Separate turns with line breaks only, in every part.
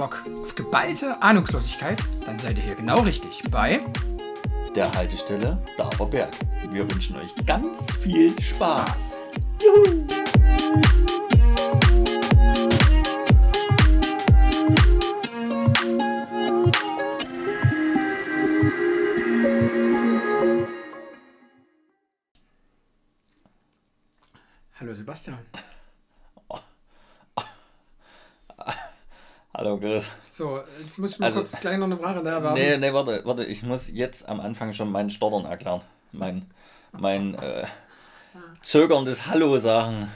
Bock auf geballte Ahnungslosigkeit? Dann seid ihr hier genau richtig bei
der Haltestelle Daberberg. Wir wünschen euch ganz viel Spaß. Juhu!
Muss ich mal also, kurz gleich noch eine Frage da erwerben. Nee,
nee, warte, warte, ich muss jetzt am Anfang schon meinen Stottern erklären. Mein, mein äh, zögerndes Hallo sagen.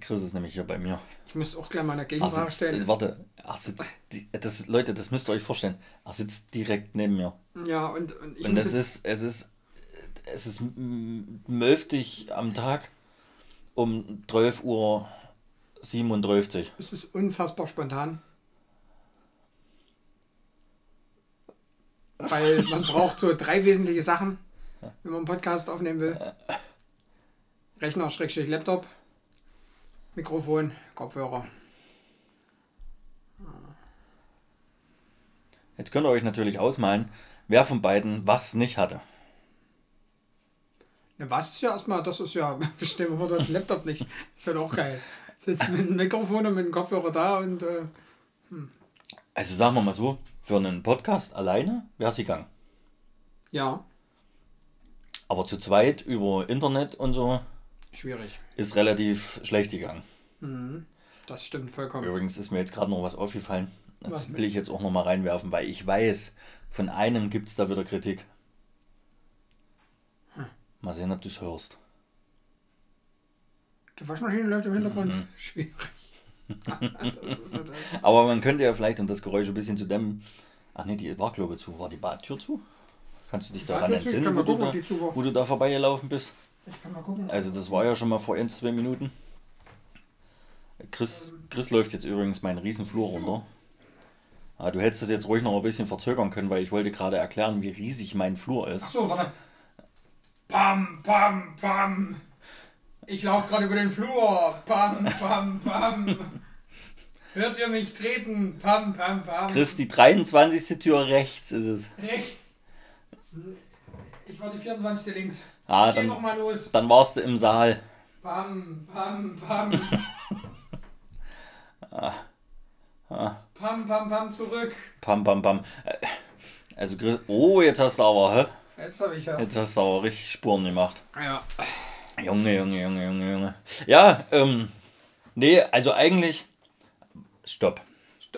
Chris ist nämlich hier bei mir.
Ich muss auch gleich mal eine Gegenfrage
sitzt, stellen. Warte, er sitzt, das, Leute, das müsst ihr euch vorstellen. Er sitzt direkt neben mir.
Ja, und, und
ich Und es ist, es ist, es ist mölftig am Tag um 12 Uhr 37.
Es ist unfassbar spontan. Weil man braucht so drei wesentliche Sachen, wenn man einen Podcast aufnehmen will. Rechner, Schrägstrich, Laptop, Mikrofon, Kopfhörer.
Jetzt könnt ihr euch natürlich ausmalen, wer von beiden was nicht hatte.
Ja, was ist ja erstmal, das ist ja, bestimmt wir das Laptop nicht. Ist halt auch geil sitzt mit dem Mikrofon und mit dem Kopfhörer da und. Äh,
hm. Also sagen wir mal so, für einen Podcast alleine wäre es gegangen.
Ja.
Aber zu zweit über Internet und so.
Schwierig.
Ist relativ schlecht gegangen.
Mhm. Das stimmt vollkommen.
Übrigens ist mir jetzt gerade noch was aufgefallen. Das was? will ich jetzt auch noch mal reinwerfen, weil ich weiß, von einem gibt es da wieder Kritik. Hm. Mal sehen, ob du es hörst.
Die Waschmaschine läuft im Hintergrund. Mhm. Schwierig.
Aber man könnte ja vielleicht, um das Geräusch ein bisschen zu dämmen. Ach nee, die war glaube ich zu. War die Badtür zu? Kannst du dich daran entsinnen, wo, gucken, du da, wo du da vorbeigelaufen bist?
Ich kann mal gucken.
Also das war ja schon mal vor ein, zwei Minuten. Chris, Chris läuft jetzt übrigens meinen Riesenflur runter. Ah, du hättest das jetzt ruhig noch ein bisschen verzögern können, weil ich wollte gerade erklären, wie riesig mein Flur ist.
Ach so, warte. Pam, pam, pam. Ich laufe gerade über den Flur. Pam, pam, pam. Hört ihr mich treten? Pam, pam, pam.
Chris, die 23. Tür rechts ist es.
Rechts. Ich war die 24. links.
Ah, dann, noch mal los. Dann warst du im Saal.
Pam, pam, pam.
ah. Ah.
Pam, pam, pam, zurück.
Pam, pam, pam. Äh, also Chris, oh, jetzt hast du aber, hä?
Jetzt habe ich ja.
Jetzt hast du aber richtig Spuren gemacht.
Ja.
Junge, Junge, Junge, Junge, Junge. Ja, ähm, nee, also eigentlich. Stopp.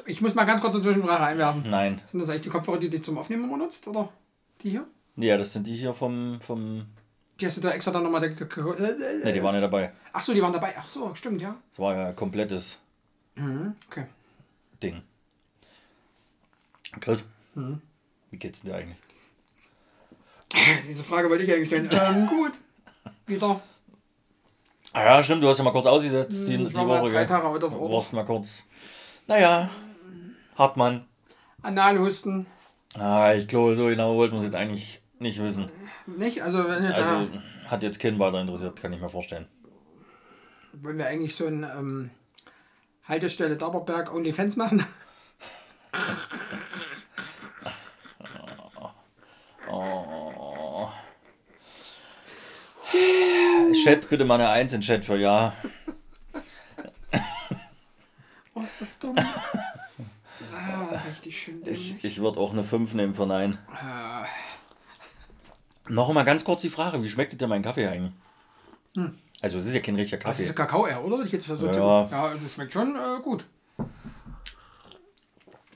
Ich muss mal ganz kurz eine Zwischenfrage einwerfen.
Nein.
Sind das eigentlich die Kopfhörer, die du zum Aufnehmen immer nutzt? Oder die hier?
Ja, das sind die hier vom. vom
die hast du da extra dann nochmal.
Ne, die waren ja dabei.
Ach so, die waren dabei. Ach so, stimmt, ja.
Das war ja ein komplettes
mhm, okay.
Ding. Chris, mhm. wie geht's dir eigentlich?
Diese Frage wollte ich eigentlich stellen. ähm, gut. Wieder
Ah ja, stimmt, du hast ja mal kurz ausgesetzt die, hm, die
Woche. Drei Tage auf
Du warst mal kurz. Naja, Hartmann.
Analhusten.
Ah, ich glaube, so genau wollten wir es jetzt eigentlich nicht wissen.
Nicht? Also, wenn
also hat jetzt keinen weiter interessiert, kann ich mir vorstellen.
Wollen wir eigentlich so ein ähm, Haltestelle Daberberg OnlyFans machen?
Chat bitte mal eine 1 in Chat für Ja.
Oh, ist das dumm. Ah, richtig schön
Ich, würde auch eine 5 nehmen für Nein. Ah. Noch mal ganz kurz die Frage: Wie schmeckt dir mein Kaffee eigentlich? Hm. Also, es ist ja kein richtiger Kaffee.
Das ist Kakao eher, oder? Ich jetzt versucht ja. ja, also schmeckt schon äh, gut.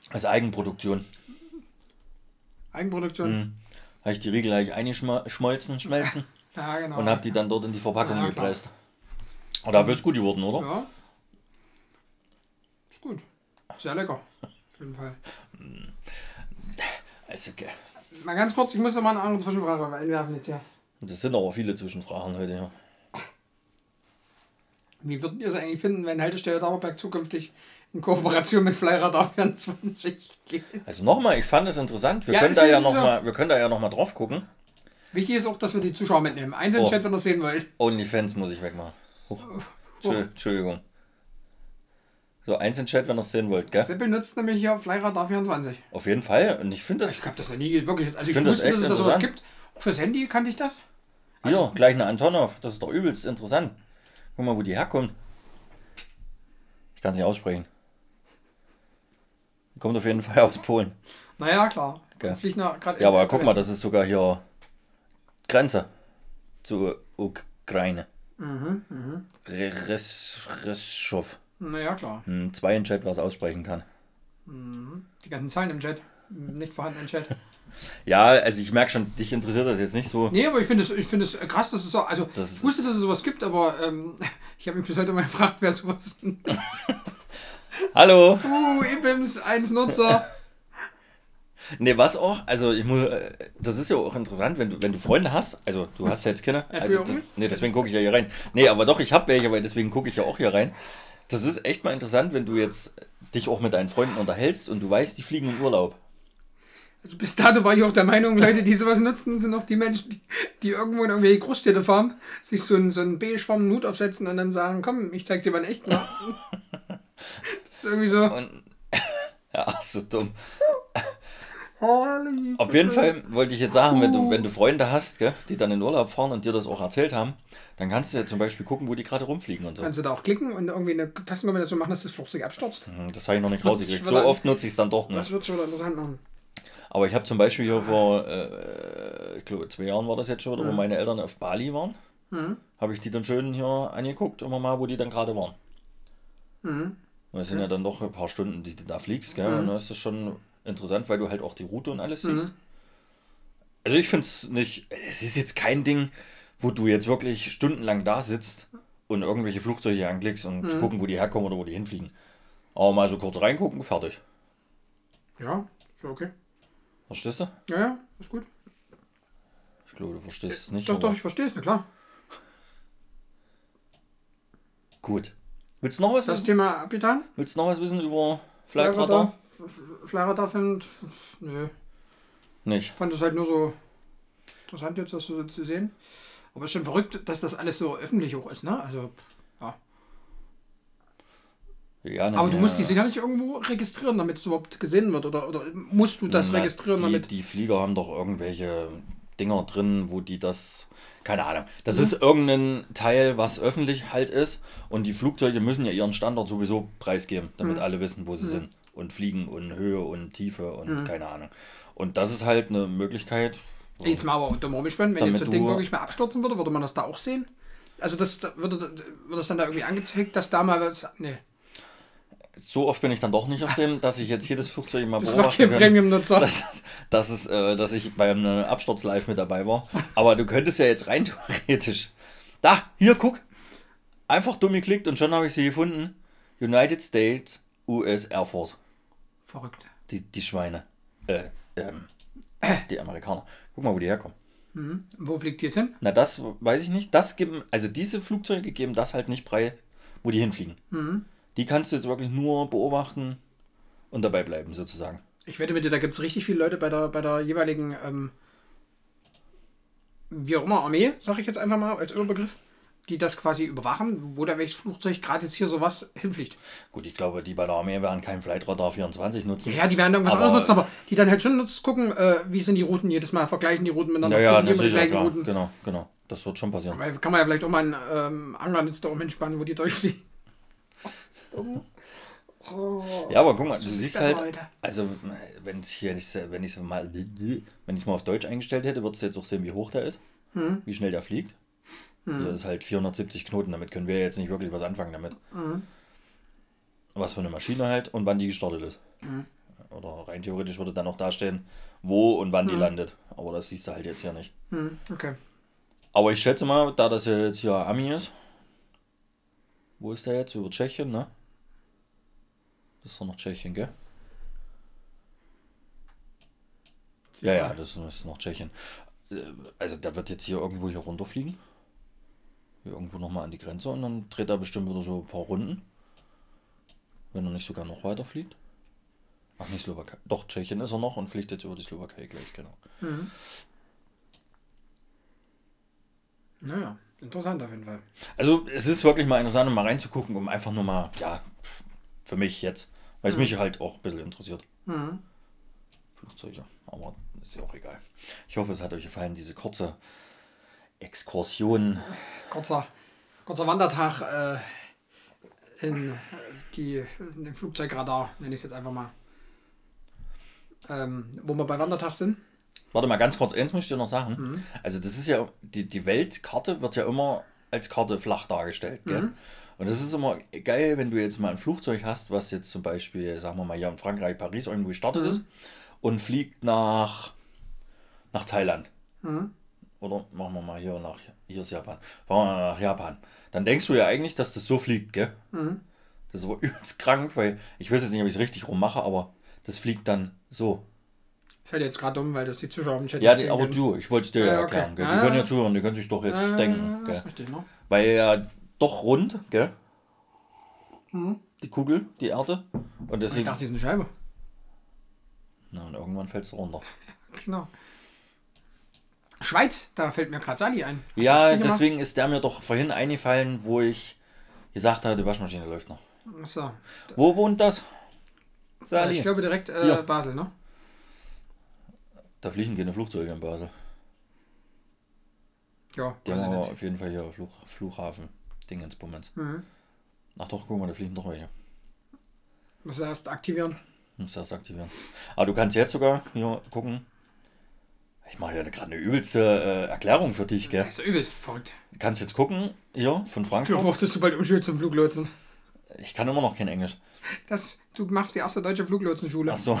Das ist Eigenproduktion.
Eigenproduktion? Hm.
Habe ich die Riegel gleich eingeschmolzen, schmelzen.
Ja, genau.
Und habe die dann dort in die Verpackung ja, gepresst. Aber da ist gut geworden, oder?
Ja. Ist gut. Sehr lecker. Auf jeden Fall.
Ist okay.
Mal ganz kurz, ich muss noch mal eine andere Zwischenfrage einwerfen jetzt hier.
Das sind aber viele Zwischenfragen heute, ja.
Wie würdet ihr es eigentlich finden, wenn Haltestelle Dauerberg zukünftig in Kooperation mit Flyradar 24 geht?
Also nochmal, ich fand es interessant. Wir, ja, können da ja noch mal, wir können da ja nochmal drauf gucken.
Wichtig ist auch, dass wir die Zuschauer mitnehmen. Eins in den oh. Chat, wenn ihr sehen wollt.
Onlyfans muss ich wegmachen. Huch. Huch. Entschuldigung. So Einzelchat, wenn ihr es sehen wollt, gell?
Seppel nutzt nämlich hier Flyradar 24.
Auf jeden Fall. Und ich finde das.
Ich habe das noch nie wirklich. Also ich,
finde das
wusste, dass
echt
es da sowas gibt. Auch fürs Handy kannte ich das.
Hier, gleich eine Antonov. Das ist doch übelst interessant. Guck mal, wo die herkommt. Ich kann es nicht aussprechen. Die kommt auf jeden Fall aus Polen.
Naja, klar.
Okay. Ja, aber guck mal, das ist sogar hier Grenze zur Ukraine.
Mhm, mhm.
Reschow.
Naja, klar.
Hm, zwei in Chat, was aussprechen kann.
Die ganzen Zahlen im Chat. Nicht vorhanden im Chat.
Ja, also ich merke schon, dich interessiert das jetzt nicht so.
Nee, aber ich finde es ich find es krass, dass es so. Also,
Das
ich wusste, dass es sowas gibt, aber ähm, ich habe mich bis heute mal gefragt, wer sowas.
Hallo!
Uh, Ibims, 1 Nutzer.
Ne, was auch, also ich muss, äh, das ist ja auch interessant, wenn du, wenn du Freunde hast, also du hast ja jetzt
Ja,
also das, nee, deswegen gucke ich ja hier rein. Nee, aber doch, ich habe welche, weil deswegen gucke ich ja auch hier rein. Das ist echt mal interessant, wenn du jetzt dich auch mit deinen Freunden unterhältst und du weißt, die fliegen in Urlaub.
Also bis dato war ich auch der Meinung, Leute, die sowas nutzen, sind auch die Menschen, die, die irgendwo in irgendwelche Großstädte fahren, sich so einen, so einen beigeschwammenen Hut aufsetzen und dann sagen, komm, ich zeig dir mal einen echten. Das ist irgendwie so.
Und ja, so dumm. Auf jeden Fall wollte ich jetzt sagen, wenn du, wenn du Freunde hast, gell, die dann in Urlaub fahren und dir das auch erzählt haben, dann kannst du ja zum Beispiel gucken, wo die gerade rumfliegen und so.
Kannst du da auch klicken und irgendwie eine Tastenkombination machen, dass das Flugzeug abstürzt.
Hm, Das habe ich noch nicht rausgekriegt. So
dann-
oft nutze ich es dann doch nicht.
Das wird schon interessant machen.
Aber ich habe zum Beispiel hier vor, äh, ich glaube, zwei Jahren war das jetzt schon, wo
Mhm.
meine Eltern auf Bali waren, habe ich die dann schön hier angeguckt, immer mal, wo die dann gerade waren.
Mhm.
Das sind ja dann doch ein paar Stunden, die du da fliegst, gell? Und da ist das schon interessant, weil du halt auch die Route und alles siehst. Also ich finde es nicht, es ist jetzt kein Ding, wo du jetzt wirklich stundenlang da sitzt und irgendwelche Flugzeuge anklickst und gucken, wo die herkommen oder wo die hinfliegen. Aber mal so kurz reingucken, fertig.
Ja, ist okay.
Verstehst du?
Ja, ja, ist gut.
Ich glaube, du verstehst es nicht.
Doch,
aber
doch, ich verstehe es, na klar.
Gut. Willst du noch was
Das
wissen?
Thema abgetan?
Willst du noch was wissen über Flightradar?
Flyradar? Flyradar find, nö.
Nicht.
Ich fand das halt nur so interessant jetzt, das so zu sehen. Aber ist schon verrückt, dass das alles so öffentlich auch ist, ne? Also, ja.
Ja, na,
Aber du
ja.
musst die sicherlich irgendwo registrieren, damit es überhaupt gesehen wird. Oder, oder musst du das
Na,
registrieren,
die,
damit.
Die Flieger haben doch irgendwelche Dinger drin, wo die das. Keine Ahnung.
Mhm.
Das ist irgendein Teil, was öffentlich halt ist. Und die Flugzeuge müssen ja ihren Standort sowieso preisgeben, damit
Mhm.
alle wissen, wo sie sind. Und fliegen und Höhe und Tiefe und
Mhm.
keine Ahnung. Und das ist halt eine Möglichkeit.
Jetzt mal aber dumm rumgespannt, wenn jetzt so ein Ding wirklich mal abstürzen würde, würde man das da auch sehen? Also das da- würde, würde das dann da irgendwie angezeigt, dass da mal was. Nee.
So oft bin ich dann doch nicht auf dem, dass ich jetzt jedes Flugzeug mal
Das ist doch
beobachten kann. Dass, dass, es, äh, dass ich beim äh, Absturz live mit dabei war. Aber du könntest ja jetzt rein theoretisch. Da, hier, guck. Einfach dumm geklickt und schon habe ich sie gefunden. United States US Air Force.
Verrückt.
Die, die Schweine. Äh, ähm, die Amerikaner. Guck mal, wo die herkommen.
Wo fliegt die jetzt hin?
Na, das weiß ich nicht. Das geben, also diese Flugzeuge geben das halt nicht frei, wo die hinfliegen. Die kannst du jetzt wirklich nur beobachten und dabei bleiben, sozusagen.
Ich wette mit dir, da gibt es richtig viele Leute bei der, bei der jeweiligen, ähm, wie auch immer, Armee, sag ich jetzt einfach mal als Überbegriff, die das quasi überwachen, wo da welches Flugzeug gerade jetzt hier sowas hinfliegt.
Gut, ich glaube, die bei der Armee werden kein Flightradar 24 nutzen.
Ja, die werden irgendwas
Aber-
anderes nutzen, aber die dann halt schon nutzen, gucken, äh, wie sind die Routen jedes Mal, vergleichen die Routen miteinander,
Ja, ja, das
die
sicher,
gleichen
klar.
Routen.
Genau, genau. Das wird schon passieren.
Weil kann man ja vielleicht auch mal einen ähm, Anglernetz da oben wo die durchfliegen. Das ist dumm. Oh.
Ja, aber guck mal, du siehst halt,
Leute.
also wenn ich ich wenn ich mal wenn ich es mal auf Deutsch eingestellt hätte, würdest du jetzt auch sehen, wie hoch der ist,
Hm.
wie schnell der fliegt. Hier ist halt 470 Knoten, damit können wir jetzt nicht wirklich was anfangen damit.
Hm.
Was für eine Maschine halt und wann die gestartet ist.
Hm.
Oder rein theoretisch würde dann auch dastehen, wo und wann die landet. Aber das siehst du halt jetzt hier nicht.
Hm, okay.
Aber ich schätze mal, da das ja jetzt hier Ami ist, wo ist der jetzt? Über Tschechien, ne? Das ist doch noch Tschechien, gell? Ja, ja, das ist noch Tschechien. Äh, Also der wird jetzt hier irgendwo hier runterfliegen. Hier irgendwo nochmal an die Grenze und dann dreht er bestimmt wieder so ein paar Runden. Wenn er nicht sogar noch weiter fliegt. Ach, nicht Slowakei. Doch, Tschechien ist er noch und fliegt jetzt über die Slowakei gleich, genau.
Naja, interessant auf jeden Fall.
Also es ist wirklich mal interessant, um mal reinzugucken, um einfach nur mal, ja, Für mich jetzt. Weil es mich halt auch ein bisschen interessiert.
Mhm.
Flugzeuge. Aber ist ja auch egal. Ich hoffe, es hat euch gefallen, diese kurze Exkursion.
Kurzer, kurzer Wandertag äh, in, die, in den Flugzeugradar, nenne ich es jetzt einfach mal. Ähm, wo wir bei Wandertag sind.
Warte mal ganz kurz, eins muss ich dir noch sagen.
Mhm.
Also das ist ja, die, die Weltkarte wird ja immer als Karte flach dargestellt. Gell?
Mhm.
Und das ist immer geil, wenn du jetzt mal ein Flugzeug hast, was jetzt zum Beispiel, sagen wir mal, hier in Frankreich, Paris irgendwo gestartet
Mhm.
ist und fliegt nach, nach Thailand.
Mhm.
Oder machen wir mal hier nach, hier ist Japan. Fahren wir mal nach Japan. Dann denkst du ja eigentlich, dass das so fliegt, gell?
Mhm.
Das ist aber übelst krank, weil ich weiß jetzt nicht, ob ich es richtig rummache, aber das fliegt dann so.
Ist halt jetzt gerade dumm, weil das die Zuschauer im Chat
Ja, die, aber du, ich wollte es dir ja
Ja, okay.
erklären. Gell? Die
Ah.
können ja zuhören, die können sich doch jetzt
Äh,
denken.
Das
Gell?
richtig, ne?
Weil ja doch rund, gell?
Mhm.
Die Kugel, die Erde. Und
Ich
deswegen.
dachte, die ist eine Scheibe.
Na, und irgendwann fällst du runter.
Genau. Schweiz, da fällt mir gerade Sali ein. Hast
ja, deswegen ist der mir doch vorhin eingefallen, wo ich gesagt habe, die Waschmaschine läuft noch.
Achso.
Wo wohnt das?
Ich
Sali.
glaube direkt äh,
Ja.
Basel, ne?
Da fliegen keine Flugzeuge in Basel.
Ja,
Die haben
ich
aber
nicht.
auf jeden Fall hier Flug, Flughafen. Dingens,
Mhm.
Ach doch, guck mal, da fliegen doch welche.
Muss erst aktivieren.
Muss das aktivieren. Aber du kannst jetzt sogar hier gucken. Ich mache ja gerade eine übelste äh, Erklärung für dich, gell?
Das ist ja übelst verrückt.
Du kannst jetzt gucken, hier von
Du
Frankfurt.
brauchtest du bald Umschuld zum Fluglotsen.
Ich kann immer noch kein Englisch.
Das, du machst die erste deutsche Fluglotsenschule.
Ach so,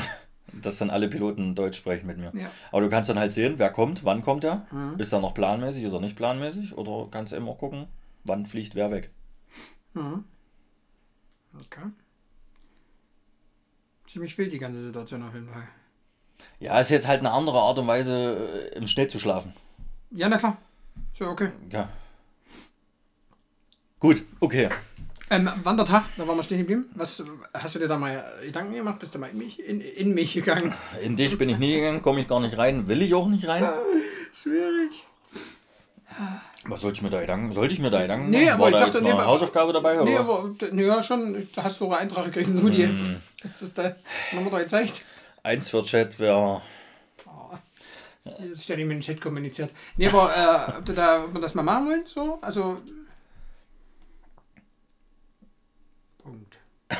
dass dann alle Piloten Deutsch sprechen mit mir.
Ja.
Aber du kannst dann halt sehen, wer kommt, wann kommt er.
Mhm.
Ist er noch planmäßig, ist er nicht planmäßig? Oder kannst du immer gucken, wann fliegt wer weg.
Mhm. Okay. Ziemlich wild die ganze Situation auf jeden Fall.
Ja, ist jetzt halt eine andere Art und Weise, äh, im Schnee zu schlafen.
Ja, na klar. So, okay.
Ja. Gut, okay.
Ähm, Wandertag, da waren wir stehen geblieben. Was hast du dir da mal Gedanken gemacht? Bist du mal in mich, in, in mich gegangen?
In dich bin ich nie gegangen, komme ich gar nicht rein, will ich auch nicht rein.
Schwierig.
Was sollte ich mir da Gedanken? Sollte ich mir da Gedanken
Nee,
machen?
aber
War
ich
da
dachte,
jetzt
nee,
eine
aber-
Hausaufgabe dabei?
Nee,
oder?
aber nee, ja schon, da hast du einen Eintrag gekriegt in Sudi.
Hm.
Das ist der haben wir doch gezeigt.
Eins für Chat wäre.
Das ist ja nicht mit dem Chat kommuniziert. Nee, aber äh, ob, du da, ob wir das mal machen wollen? So? Also. Punkt.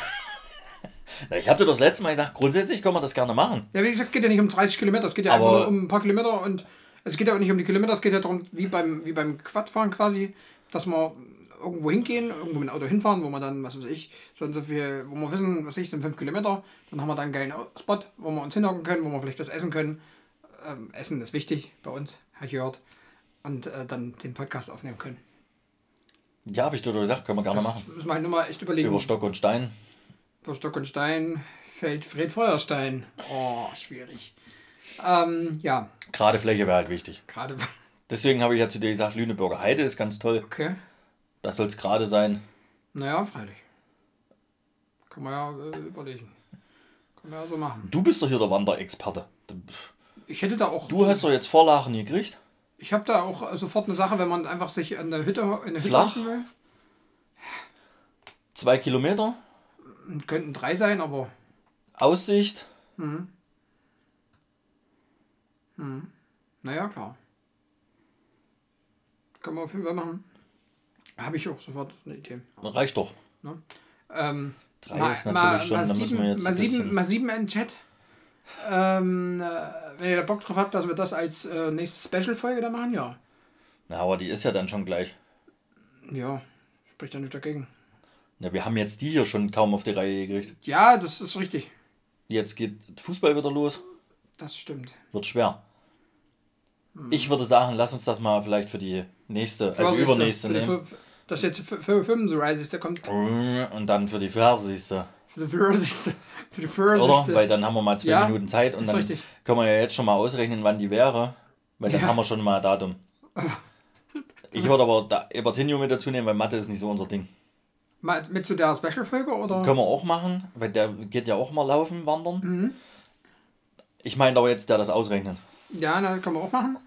Ich habe dir das letzte Mal gesagt, grundsätzlich kann man das gerne machen.
Ja, wie gesagt, es geht ja nicht um 30 Kilometer, es geht ja
Aber-
einfach nur um ein paar Kilometer und es geht ja auch nicht um die Kilometer, es geht ja darum, wie beim, wie beim Quadfahren quasi, dass wir irgendwo hingehen, irgendwo mit dem Auto hinfahren, wo wir dann, was weiß ich, so und so viel, wo wir wissen, was ich, sind 5 Kilometer, dann haben wir dann einen geilen Spot, wo wir uns hinhocken können, wo wir vielleicht was essen können. Ähm, essen ist wichtig bei uns, habe ich gehört. Und äh, dann den Podcast aufnehmen können.
Ja, habe ich dir gesagt, können wir gerne
Das
machen.
müssen wir halt nur mal echt überlegen.
Über Stock und Stein.
Über Stock und Stein fällt Fred Feuerstein. Oh, schwierig. Ähm, ja,
Gerade Fläche wäre halt wichtig.
gerade.
Deswegen habe ich ja zu dir gesagt, Lüneburger Heide ist ganz toll.
Okay.
Das soll es gerade sein.
Naja, freilich. Kann man ja äh, überlegen. Kann man ja so machen.
Du bist doch hier der Wanderexperte.
Ich hätte da auch.
Du hast doch jetzt Vorlagen gekriegt.
Ich habe da auch sofort eine Sache, wenn man einfach sich an der Hütte, in der Hütte
Flach?
will.
Zwei Kilometer.
Könnten drei sein, aber
Aussicht.
naja, klar. Kann man auf jeden Fall machen. Habe ich auch sofort eine Idee.
Reicht doch.
Ähm,
Drei
mal,
ist
mal,
natürlich schon,
mal,
da müssen wir jetzt
mal, sieben, mal in den Chat. Ähm, äh, wenn ihr da Bock drauf habt, dass wir das als äh, nächste Special-Folge da machen, ja.
Na, aber die ist ja dann schon gleich.
Ja, spricht ja nicht dagegen.
Na, wir haben jetzt die hier schon kaum auf die Reihe gekriegt.
Ja, das ist richtig.
Jetzt geht Fußball wieder los.
Das stimmt.
Wird schwer.
Hm.
Ich würde sagen, lass uns das mal vielleicht für die nächste, also
40.
übernächste
Für
nehmen.
fü- Das ist jetzt für, für 35. Der kommt
Und dann für die 40.
für die 40. Für die 40.
Oder? Weil dann haben wir mal zwei
Ja,
Minuten Zeit und dann
richtig.
können wir ja jetzt schon mal ausrechnen, wann die wäre. Weil dann
Ja.
haben wir schon mal ein Datum. Ich würde aber da Ebertinho mit dazu nehmen, weil Mathe ist nicht so unser Ding.
Mal mit zu der Special-Folge oder?
Können wir auch machen, weil der geht ja auch mal laufen, wandern.
Mhm.
Ich meine aber jetzt, der das ausrechnet.
Ja, na, können wir auch machen.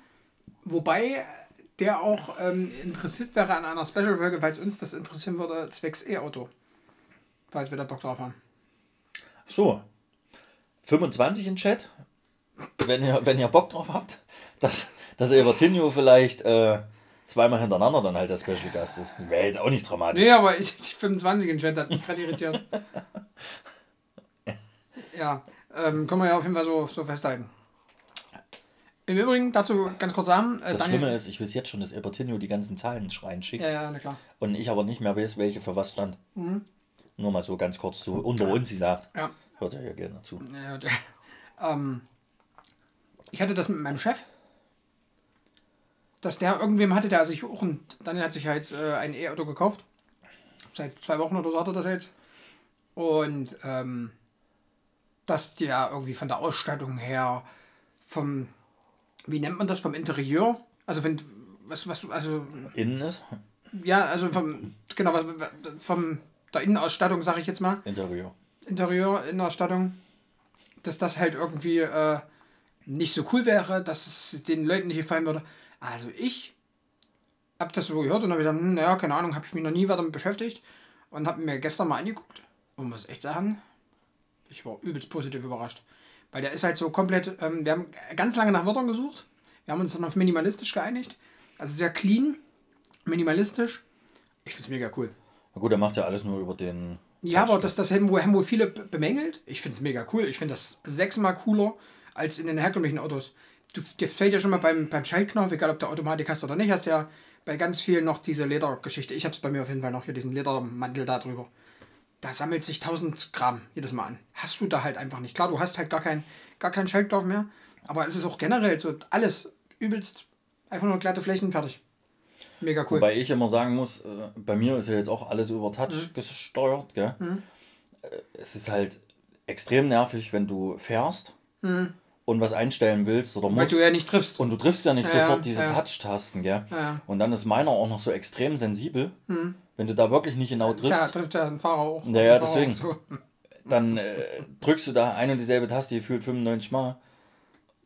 Wobei der auch ähm, interessiert wäre an einer Special-Folge, weil es uns das interessieren würde, zwecks E-Auto. Falls wir da Bock drauf haben.
So. 25 in Chat. Wenn ihr, wenn ihr Bock drauf habt, dass, dass Evertinho vielleicht äh, zweimal hintereinander dann halt der Special Gast ist. Wäre jetzt auch nicht dramatisch.
Nee, aber ich, die 25 in Chat hat mich gerade irritiert. ja, ähm, können wir ja auf jeden Fall so, so festhalten. Im Übrigen, dazu ganz kurz sagen,
äh, das Daniel, Schlimme ist, ich weiß jetzt schon, dass Albertinho die ganzen Zahlen reinschickt.
Ja, ja, na klar.
Und ich aber nicht mehr weiß, welche für was stand. Mhm. Nur mal so ganz kurz so unter uns, sie sagt.
Ja.
Hört ja hier gerne zu.
Ja, der, ähm, ich hatte das mit meinem Chef, dass der irgendwem hatte, der sich auch ein, Daniel hat sich ja jetzt äh, ein E-Auto gekauft. Seit zwei Wochen oder so hat er das jetzt. Und ähm, dass der irgendwie von der Ausstattung her, vom, wie nennt man das, vom Interieur, also wenn, was, was, also.
Innen ist?
Ja, also vom, genau, was, vom, der Innenausstattung, sage ich jetzt mal.
Interieur.
Interieur, Innenausstattung, dass das halt irgendwie äh, nicht so cool wäre, dass es den Leuten nicht gefallen würde. Also ich habe das so gehört und habe dann, hm, naja, keine Ahnung, habe ich mich noch nie weiter damit beschäftigt und habe mir gestern mal angeguckt und muss echt sagen, ich war übelst positiv überrascht. Weil der ist halt so komplett, ähm, wir haben ganz lange nach Wörtern gesucht, wir haben uns dann auf minimalistisch geeinigt, also sehr clean, minimalistisch. Ich finde es mega cool.
Na gut, er macht ja alles nur über den.
Ja, aber das, das haben wohl viele bemängelt. Ich finde es mega cool. Ich finde das sechsmal cooler als in den herkömmlichen Autos du, dir fällt ja schon mal beim, beim Schaltknopf, egal ob du Automatik hast oder nicht, hast ja bei ganz vielen noch diese Ledergeschichte. Ich habe es bei mir auf jeden Fall noch hier, diesen Ledermantel da drüber. Da sammelt sich 1000 Gramm jedes Mal an. Hast du da halt einfach nicht. Klar, du hast halt gar, kein, gar keinen Schaltknopf mehr, aber es ist auch generell so alles übelst einfach nur glatte Flächen fertig. Mega cool.
Wobei ich immer sagen muss, äh, bei mir ist ja jetzt auch alles über Touch mhm. gesteuert, gell? Mhm. Äh, es ist halt extrem nervig, wenn du fährst mhm und was einstellen willst oder
musst. Weil du ja nicht triffst.
Und du triffst ja nicht ja, sofort diese ja. Touch-Tasten, gell? Ja. Und dann ist meiner auch noch so extrem sensibel. Hm. Wenn du da wirklich nicht genau triffst.
Ja, trifft ja ein Fahrer auch.
Ja, ja, deswegen. So. Dann äh, drückst du da ein und dieselbe Taste, die fühlt 95 Mal.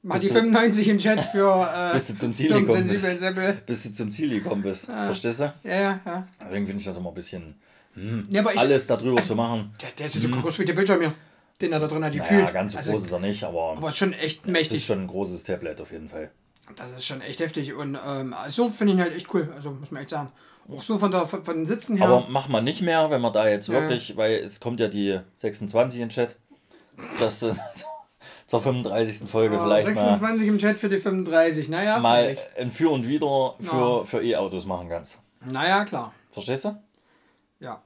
Mach die 95 im Chat für äh,
bis du zum Ziel gekommen bist. Bis du zum Ziel gekommen bist. Ja. Verstehst du?
Ja, ja, ja.
Deswegen finde ich das immer ein bisschen hm, ja, alles darüber also, zu machen.
Der, der ist hm. so groß wie der Bildschirm hier den er da drin hat,
die naja, fühlt. ganz so also, groß ist er nicht, aber.
Aber schon echt mächtig. Das
ist schon ein großes Tablet auf jeden Fall.
Das ist schon echt heftig und ähm, so finde ich ihn halt echt cool, also muss man echt sagen. Auch so von, der, von, von den Sitzen her.
Aber mach mal nicht mehr, wenn man da jetzt ja. wirklich, weil es kommt ja die 26 in Chat, dass äh, zur 35. Folge oh, vielleicht
26 mal. 26 im Chat für die 35, naja.
Mal vielleicht. ein Für und Wider für, ja. für E-Autos machen kannst.
Naja, klar.
Verstehst du?
Ja.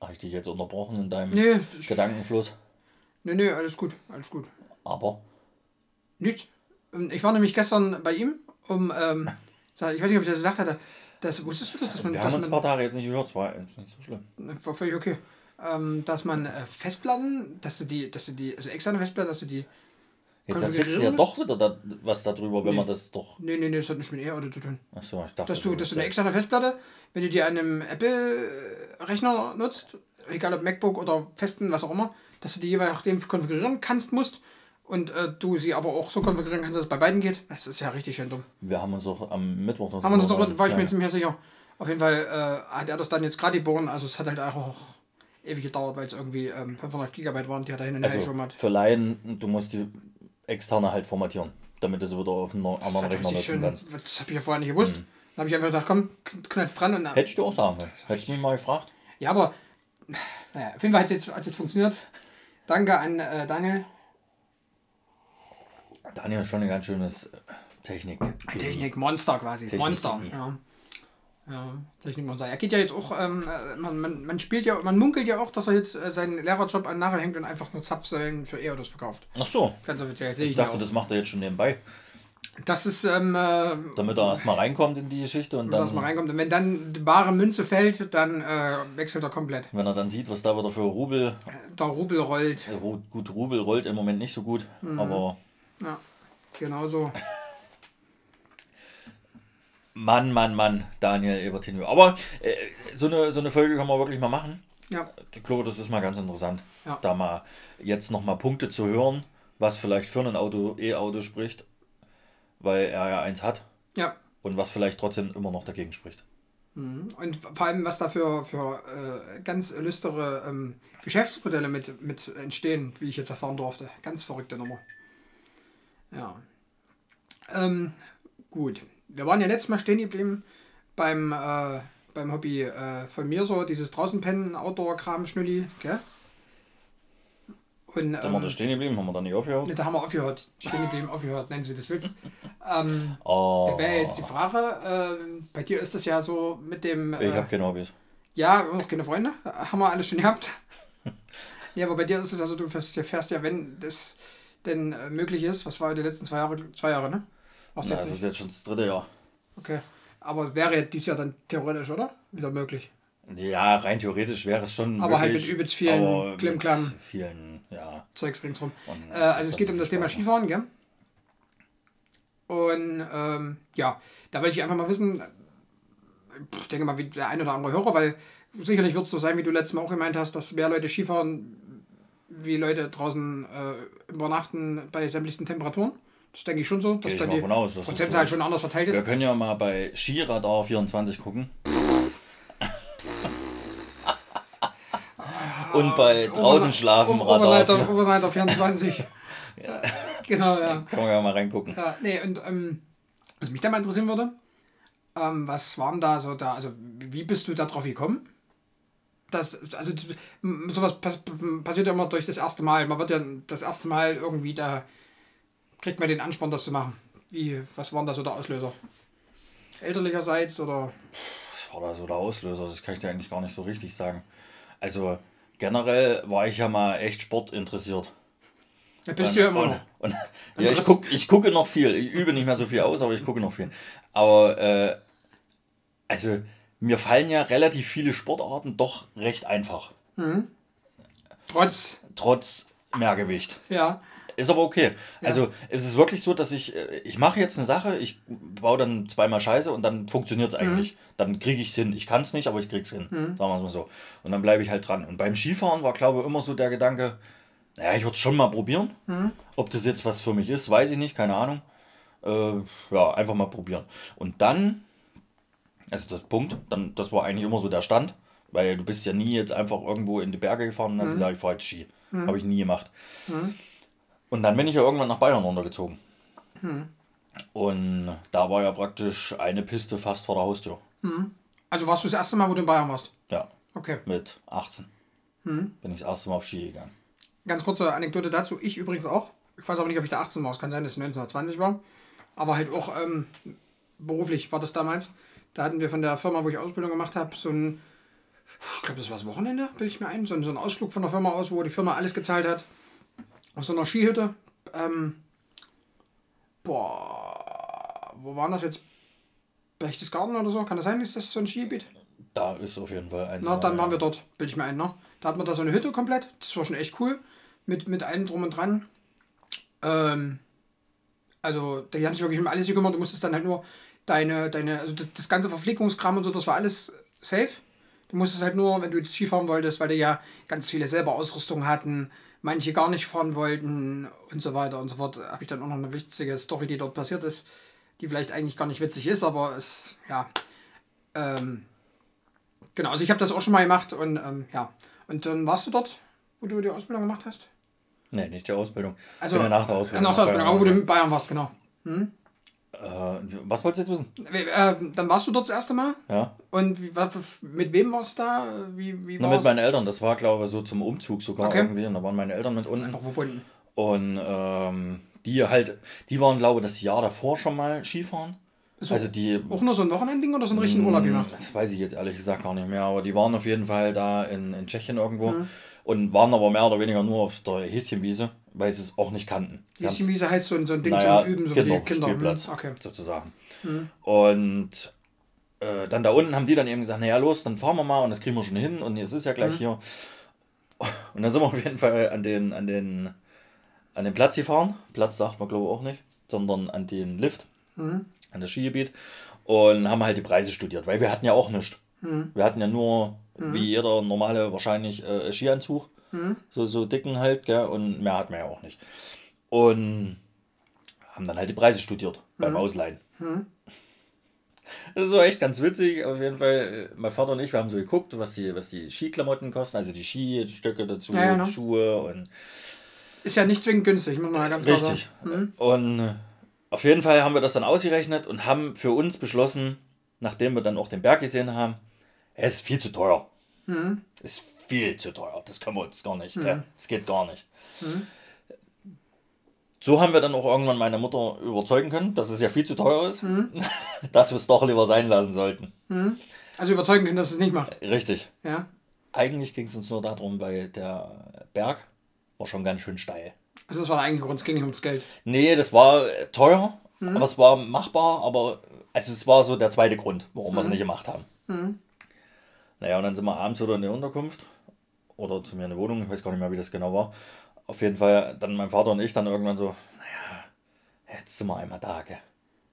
Habe ich dich jetzt unterbrochen in deinem nee, Gedankenfluss?
Nee, nee, alles gut, alles gut.
Aber?
Nichts. Ähm, ich war nämlich gestern bei ihm, um, ähm, ich weiß nicht, ob ich das gesagt hatte, das, wusstest du das? Dass
man,
Wir
dass haben uns ein paar Tage jetzt nicht gehört, war nicht so schlimm.
War völlig okay. Ähm, dass man äh, Festplatten, dass du die, dass du die, also externe Festplatten, dass du die
Jetzt erzählst du ja doch wieder da, was darüber, wenn nee. man das doch.
Nee, nee, nee, das hat nicht mit E-Auto zu tun.
Achso, ich dachte.
Dass du, dass du eine externe Festplatte, wenn du die an einem Apple-Rechner nutzt, egal ob MacBook oder festen, was auch immer, dass du die je nachdem konfigurieren kannst, musst und äh, du sie aber auch so konfigurieren kannst, dass es bei beiden geht. Das ist ja richtig schön dumm.
Wir haben uns doch am Mittwoch
noch. Haben uns doch, war ich mir jetzt nicht mehr sicher. Auf jeden Fall äh, hat er das dann jetzt gerade geboren, also es hat halt auch ewig gedauert, weil es irgendwie ähm, 500 Gigabyte waren, die hat er hin und
her also schon mal. Für Laien, du musst die externe halt formatieren, damit du sie wieder auf einen anderen Rechner nutzen schön, kannst.
Das habe ich ja vorher nicht gewusst. Mhm. Dann habe ich einfach gedacht, komm, knallst dran. Und,
Hättest du auch sagen können. Hättest du mich mal gefragt.
Ja, aber naja, auf jeden Fall hat es jetzt, jetzt funktioniert. Danke an äh, Daniel.
Daniel ist schon ein ganz schönes äh, Technik.
Technik-Monster quasi. Technik Monster. Ja. Ja, Technikmonster. Er geht ja jetzt auch, ähm, äh, man, man, man spielt ja, man munkelt ja auch, dass er jetzt äh, seinen Lehrerjob an nachher hängt und einfach nur Zapfsäulen für E-Autos verkauft.
Ach so.
Ganz offiziell.
Ich, ich dachte, das macht er jetzt schon nebenbei.
Das ist. Ähm, äh,
Damit er erstmal reinkommt in die Geschichte und dann.
Erstmal reinkommt. Und wenn dann die bare Münze fällt, dann äh, wechselt er komplett.
Wenn er dann sieht, was da wieder für Rubel.
Der Rubel rollt.
Gut, Rubel rollt im Moment nicht so gut, mhm. aber.
Ja, genau so.
Mann, Mann, Mann, Daniel Ebertinho. Aber äh, so, eine, so eine Folge kann man wirklich mal machen.
Ja.
Ich glaube, das ist mal ganz interessant, ja. da mal jetzt nochmal Punkte zu hören, was vielleicht für ein Auto, E-Auto spricht, weil er ja eins hat.
Ja.
Und was vielleicht trotzdem immer noch dagegen spricht.
Mhm. Und vor allem, was da für, für äh, ganz lüstere ähm, Geschäftsmodelle mit, mit entstehen, wie ich jetzt erfahren durfte. Ganz verrückte Nummer. Ja. Ähm, gut. Wir waren ja letztes Mal stehen geblieben beim, äh, beim Hobby äh, von mir so, dieses Draußenpennen, Outdoor-Kram, Schnulli, gell?
Und, da ähm, wir da stehen geblieben, haben wir dann nicht aufgehört?
Ne, da haben wir aufgehört. Stehen geblieben, aufgehört, nennen Sie das willst. ähm, oh. Da wäre jetzt die Frage, äh, bei dir ist das ja so mit dem...
Äh, ich habe keine Hobbys.
Ja, noch keine Freunde, haben wir alles schon gehabt. ja, aber bei dir ist es also, du fährst, fährst ja, wenn das denn äh, möglich ist, was war die letzten zwei Jahre, zwei Jahre, ne?
War's Na, das nicht? ist jetzt schon das dritte Jahr.
Okay, aber wäre dieses Jahr dann theoretisch, oder? Wieder möglich?
Ja, rein theoretisch wäre es schon.
Aber halt möglich, halt mit übelst vielen Klimmklamm.
Vielen, ja.
Zeugs ringsrum. Äh, also es geht um das Thema Skifahren, gell? Und ähm, ja, da wollte ich einfach mal wissen, ich denke mal, wie der ein oder andere Hörer, weil sicherlich wird es so sein, wie du letztes Mal auch gemeint hast, dass mehr Leute Skifahren, wie Leute draußen äh, übernachten bei sämtlichsten Temperaturen. Das denke ich schon so, dass
da die aus,
Prozentzahl so schon anders verteilt ist.
Wir können ja mal bei Skiradar 24 gucken. Und bei draußen Over schlafen
Overnighter, Overnighter 24. ja. Genau, ja.
Kann man ja mal reingucken.
Ja, nee, und ähm, was mich da mal interessieren würde, ähm, was waren da so da, also wie bist du da drauf gekommen? Das, also sowas passiert ja immer durch das erste Mal. Man wird ja das erste Mal irgendwie da, kriegt man den Ansporn, das zu machen. Wie, was waren da so der Auslöser? Elterlicherseits oder?
Was war da so der Auslöser? Das kann ich dir eigentlich gar nicht so richtig sagen. Also generell war ich ja mal echt sportinteressiert.
Ja, bist und, du ja immer noch.
Und, und, ja, ich, guck, ich gucke noch viel. Ich übe nicht mehr so viel aus, aber ich gucke noch viel. Aber, äh, also, mir fallen ja relativ viele Sportarten doch recht einfach.
Mhm. Trotz.
Trotz Mehrgewicht.
Ja.
Ist aber okay. Ja. Also es ist wirklich so, dass ich, äh, ich mache jetzt eine Sache, ich baue dann zweimal Scheiße und dann funktioniert es eigentlich. Mhm. Dann kriege ich es hin. Ich kann es nicht, aber ich kriege es hin. Mhm. Sagen wir es mal so. Und dann bleibe ich halt dran. Und beim Skifahren war, glaube ich, immer so der Gedanke, naja, ich würde es schon mal probieren. Mhm. Ob das jetzt was für mich ist, weiß ich nicht, keine Ahnung. Äh, ja, einfach mal probieren. Und dann, also das Punkt, dann, das war eigentlich immer so der Stand, weil du bist ja nie jetzt einfach irgendwo in die Berge gefahren und hast mhm. gesagt, ich fahre jetzt Ski. Mhm. Habe ich nie gemacht. Mhm. Und dann bin ich ja irgendwann nach Bayern runtergezogen. Hm. Und da war ja praktisch eine Piste fast vor der Haustür.
Hm. Also warst du das erste Mal, wo du in Bayern warst?
Ja.
Okay.
Mit 18. Hm. Bin ich das erste Mal auf Ski gegangen.
Ganz kurze Anekdote dazu. Ich übrigens auch. Ich weiß aber nicht, ob ich da 18 war. Es kann sein, dass es 1920 war. Aber halt auch ähm, beruflich war das damals. Da hatten wir von der Firma, wo ich Ausbildung gemacht habe, so ein, ich glaube, das war das Wochenende, bilde ich mir ein, so, so ein Ausflug von der Firma aus, wo die Firma alles gezahlt hat auf so einer Skihütte. Ähm, boah, wo waren das jetzt? Berchtesgaden oder so? Kann das sein, ist das so ein Skigebiet?
Da ist auf jeden Fall
ein. Na, dann waren wir dort, bilde ich mir ein, ne? Da hat man da so eine Hütte komplett. Das war schon echt cool. Mit, mit allem drum und dran. Ähm, also, die haben sich wirklich um alles gekümmert. Du musstest dann halt nur deine, deine, also das, ganze Verpflegungskram und so, das war alles safe. Du musstest halt nur, wenn du jetzt Skifahren wolltest, weil die ja ganz viele selber Ausrüstung hatten, manche gar nicht fahren wollten und so weiter und so fort, habe ich dann auch noch eine witzige Story, die dort passiert ist, die vielleicht eigentlich gar nicht witzig ist, aber es, ja, ähm, genau, also ich habe das auch schon mal gemacht und ähm, ja, und dann warst du dort, wo du die Ausbildung gemacht hast?
Nee, nicht die Ausbildung.
Also nach der Ausbildung. Nach der Ausbildung, aber wo du in Bayern warst, genau. Hm?
Äh, was wolltest du jetzt
wissen? Äh, dann warst du dort das erste Mal?
Ja.
Und mit wem warst du da? Wie, wie
Na, mit meinen Eltern. Das war, glaube ich, so zum Umzug sogar okay. irgendwie. Und da waren meine Eltern mit unten.
Einfach verbunden.
Und ähm, die halt, die waren, glaube ich, das Jahr davor schon mal Skifahren.
So, also die. Auch nur so ein Wochenendding oder so einen richtigen Urlaub gemacht?
Das weiß ich jetzt ehrlich gesagt gar nicht mehr, aber die waren auf jeden Fall da in, in Tschechien irgendwo. Mhm und waren aber mehr oder weniger nur auf der Häschenwiese, weil sie es auch nicht kannten.
Häschenwiese heißt so, so ein Ding
naja,
zum Üben, so
Kinder, für die Kinder. Spielplatz, hm, okay. sozusagen. Hm. Und äh, dann da unten haben die dann eben gesagt, naja los, dann fahren wir mal und das kriegen wir schon hin und es ist ja gleich hm. hier. Und dann sind wir auf jeden Fall an den, an den, an den Platz gefahren. Platz sagt man glaube ich auch nicht, sondern an den Lift, hm. an das Skigebiet und haben halt die Preise studiert, weil wir hatten ja auch nichts. Hm. Wir hatten ja nur Mhm. Wie jeder normale wahrscheinlich äh, Skianzug. Mhm. So, so dicken halt, gell? Und mehr hat man ja auch nicht. Und haben dann halt die Preise studiert beim mhm. Ausleihen. Mhm. Das ist so echt ganz witzig. Auf jeden Fall, äh, mein Vater und ich, wir haben so geguckt, was die, was die Skiklamotten kosten, also die Skistöcke dazu,
Ja, ja, ne?
die Schuhe und
Ist ja nicht zwingend günstig, muss man ja ganz klar
Richtig.
sagen. Mhm.
Und äh, auf jeden Fall haben wir das dann ausgerechnet und haben für uns beschlossen, nachdem wir dann auch den Berg gesehen haben, es ist viel zu teuer.
Mhm.
Es ist viel zu teuer. Das können wir uns gar nicht. gell? Das geht gar nicht.
Mhm.
So haben wir dann auch irgendwann meine Mutter überzeugen können, dass es ja viel zu teuer ist,
Mhm.
dass wir es doch lieber sein lassen sollten.
Also überzeugen können, dass es nicht macht.
Richtig.
Ja.
Eigentlich ging es uns nur darum, weil der Berg war schon ganz schön steil.
Also das war der eigentliche Grund, es ging nicht ums Geld.
Nee, das war äh, teuer,
Mhm.
aber es war machbar, aber also es war so der zweite Grund, warum wir
Mhm.
es nicht gemacht haben. Naja, und dann sind wir abends wieder in die Unterkunft oder zu mir in die Wohnung, ich weiß gar nicht mehr, wie das genau war. Auf jeden Fall dann mein Vater und ich dann irgendwann so, naja, jetzt sind wir einmal da, gell.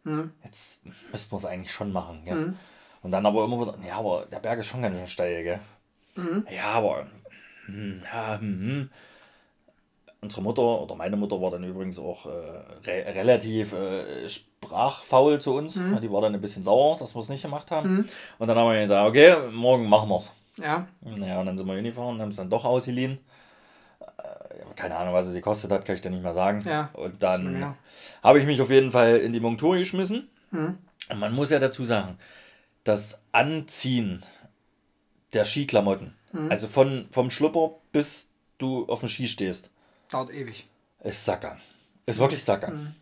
Mhm.
Jetzt müssten wir es eigentlich schon machen, gell. Und dann aber immer wieder, ja, aber der Berg ist schon ganz schön steil, gell.
Mhm.
Ja, aber, hm, ja, hm, hm. Unsere Mutter oder meine Mutter war dann übrigens auch äh, re relativ äh, sprachfaul zu uns.
Mhm.
Die war dann ein bisschen sauer, dass wir es nicht gemacht haben. Und dann haben wir gesagt, okay, morgen machen wir es.
Ja.
Naja, und dann sind wir hingefahren und haben es dann doch ausgeliehen. Äh, keine Ahnung, was es gekostet hat, kann ich dir nicht mehr sagen.
Ja.
Und dann
Ja.
habe ich mich auf jeden Fall in die Montur geschmissen.
Mhm.
Und man muss ja dazu sagen, das Anziehen der Skiklamotten,
Mhm.
also von, vom Schlupper bis du auf dem Ski stehst,
Dauert ewig.
ist Sackern. Ist wirklich Sackern.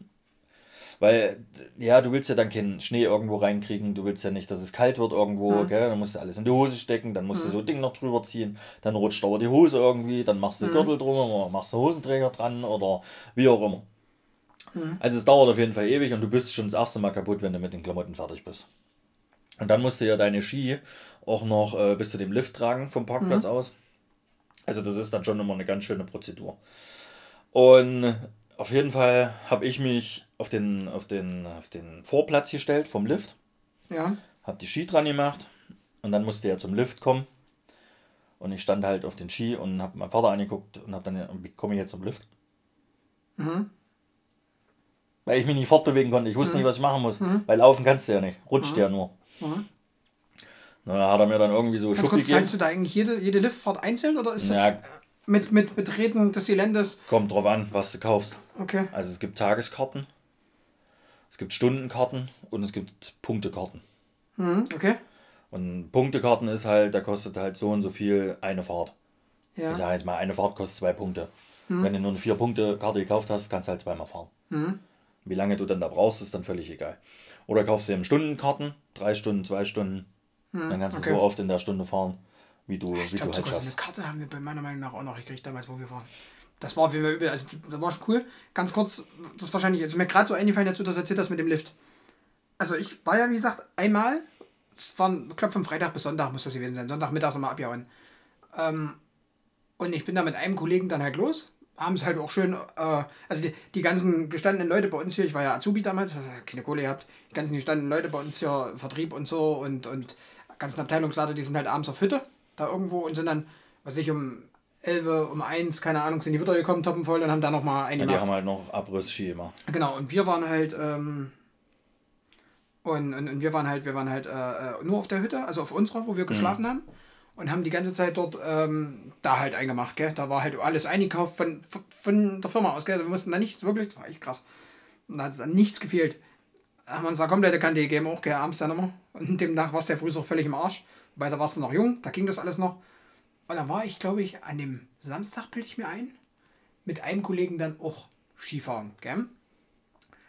Mhm.
Weil, ja, du willst ja dann keinen Schnee irgendwo reinkriegen, du willst ja nicht, dass es kalt wird irgendwo,
Mhm.
gell? dann musst du alles in die Hose stecken, dann musst du so ein Ding noch drüber ziehen, dann rutscht aber die Hose irgendwie, dann machst du
Mhm.
Gürtel drum oder machst du Hosenträger dran oder wie auch immer.
Mhm.
Also es dauert auf jeden Fall ewig und du bist schon das erste Mal kaputt, wenn du mit den Klamotten fertig bist. Und dann musst du ja deine Ski auch noch äh, bis zu dem Lift tragen vom Parkplatz
Mhm.
aus. Also das ist dann schon immer eine ganz schöne Prozedur. Und auf jeden Fall habe ich mich auf den, auf, den, auf den Vorplatz gestellt vom Lift,
Ja.
habe die Ski dran gemacht und dann musste er zum Lift kommen. Und ich stand halt auf den Ski und habe meinen Vater angeguckt und habe dann, wie komme ich jetzt zum Lift?
Mhm.
Weil ich mich nicht fortbewegen konnte. Ich wusste nicht, was ich machen muss. Weil laufen kannst du ja nicht. Rutscht ja nur.
Mhm.
Na, da hat er mir dann irgendwie so Schub gegeben.
zahlst du da eigentlich jede, jede Liftfahrt einzeln oder ist das
Ja.
Mit, mit Betreten des Geländes?
Kommt drauf an, was du kaufst.
Okay.
Also es gibt Tageskarten, es gibt Stundenkarten und es gibt Punktekarten.
Mhm. Okay.
Und Punktekarten ist halt, da kostet halt so und so viel eine Fahrt.
Ja.
Ich sage jetzt mal, eine Fahrt kostet zwei Punkte. Wenn du nur eine Vier-Punkte-Karte gekauft hast, kannst du halt zweimal fahren.
Mhm.
Wie lange du dann da brauchst, ist dann völlig egal. Oder kaufst du eben Stundenkarten, drei Stunden, zwei Stunden. dann kannst du
okay.
so oft in der Stunde fahren, wie du,
Ich
wie du
glaube,
halt
sogar so eine
schaffst.
Karte haben wir bei meiner Meinung nach auch noch gekriegt, damals, wo wir waren. Das war auf jeden Fall übel. Also, das war schon cool. Ganz kurz, das ist wahrscheinlich, also mir gerade so eingefallen, dazu, dass du erzählt hast mit dem Lift. Also, ich war ja, wie gesagt, einmal, es war, ich glaube, von Freitag bis Sonntag muss das gewesen sein. Sonntagmittag sind wir abgehauen. Ähm, und ich bin da mit einem Kollegen dann halt los. Haben es halt auch schön, äh, also die, die ganzen gestandenen Leute bei uns hier, ich war ja Azubi damals, also keine Kohle gehabt, die ganzen gestandenen Leute bei uns hier, Vertrieb und so und, und ganzen Abteilungsleiter, die sind halt abends auf Hütte, da irgendwo und sind dann, was ich um 11, um 1, keine Ahnung, sind die wieder gekommen, toppen voll und haben da nochmal
Ja,
eine
die
Nacht.
haben halt noch Abriss-Ski immer.
Genau, und wir waren halt, ähm, und, und, und wir waren halt, wir waren halt äh, nur auf der Hütte, also auf unserer, wo wir geschlafen haben. Und haben die ganze Zeit dort ähm, da halt eingemacht, gell? Da war halt alles eingekauft von, von, der Firma aus, gell? Wir mussten da nichts, wirklich, das war echt krass. Und da hat es dann nichts gefehlt. Da haben wir uns da komplette Kante gegeben, auch, gell? Abends dann immer. Und demnach warst du ja früh auch völlig im Arsch. Weil da warst du noch jung, da ging das alles noch. Und dann war ich, glaube ich, an dem Samstag, bilde ich mir ein, mit einem Kollegen dann auch Skifahren, gell?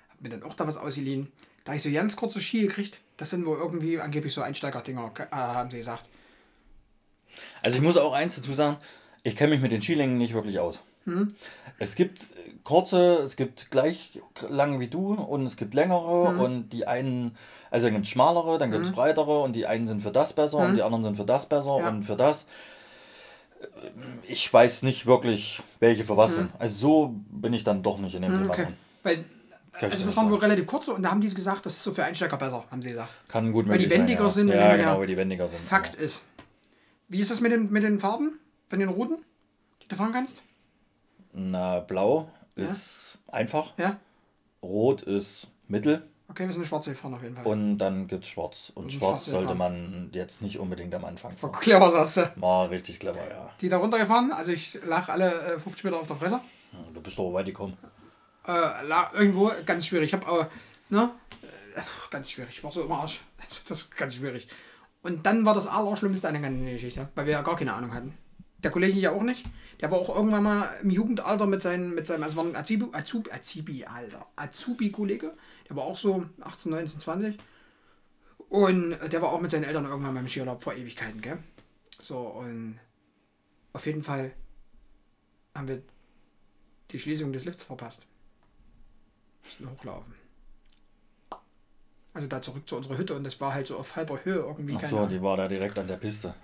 Hab mir dann auch da was ausgeliehen. Da ich so ganz kurze Ski gekriegt. Das sind wohl irgendwie angeblich so Einsteigerdinger, äh, haben sie gesagt.
Also ich muss auch eins dazu sagen, ich kenne mich mit den Skilängen nicht wirklich aus.
Hm?
Es gibt kurze, es gibt gleich lang wie du und es gibt längere
Hm.
und die einen, also dann gibt es schmalere, dann gibt es breitere und die einen sind für das besser und die anderen sind für das besser.
Ja.
und für das. Ich weiß nicht wirklich, welche für was sind. Also so bin ich dann doch nicht in dem Thema
Hm. Okay.
drin.
Weil, also das waren wohl relativ kurze und da haben die gesagt, das ist so für Einsteiger besser, haben sie gesagt.
Kann gut
Weil die
möglich
wendiger
sein,
sind,
ja.
wenn
Ja, genau, weil die wendiger sind.
Fakt ist. Wie ist das mit den, mit den Farben, von den Routen, die du fahren kannst?
Na, blau ist einfach,
Ja?
rot ist mittel
Okay, wir sind schwarze fahren auf jeden Fall.
Und dann gibt es schwarz. Und,
Und
schwarz sollte man jetzt nicht unbedingt am Anfang fahren.
Clever sagst du.
War richtig clever, ja.
Die da runtergefahren, also ich lag alle äh, 50 Meter auf der Fresse.
Ja, Du bist doch weit gekommen.
Äh, lag irgendwo ganz schwierig. Ich habe aber, ne, äh, ganz schwierig. Ich war so im Arsch. Das ist ganz schwierig. Und dann war das Allerschlimmste an der ganzen Geschichte, weil wir ja gar keine Ahnung hatten. Der Kollege ja auch nicht. Der war auch irgendwann mal im Jugendalter mit, seinen, mit seinem, also war ein Azubi, Azubi, Azubi Alter, Azubi-Kollege. Der war auch so 18, 19, 20. Und der war auch mit seinen Eltern irgendwann mal im Skiurlaub vor Ewigkeiten, gell? So, und auf jeden Fall haben wir die Schließung des Lifts verpasst. Müssen hochlaufen. Also da zurück zu unserer Hütte und das war halt so auf halber Höhe irgendwie.
Ach
keine
so,
Ahnung.
die war da direkt an der Piste.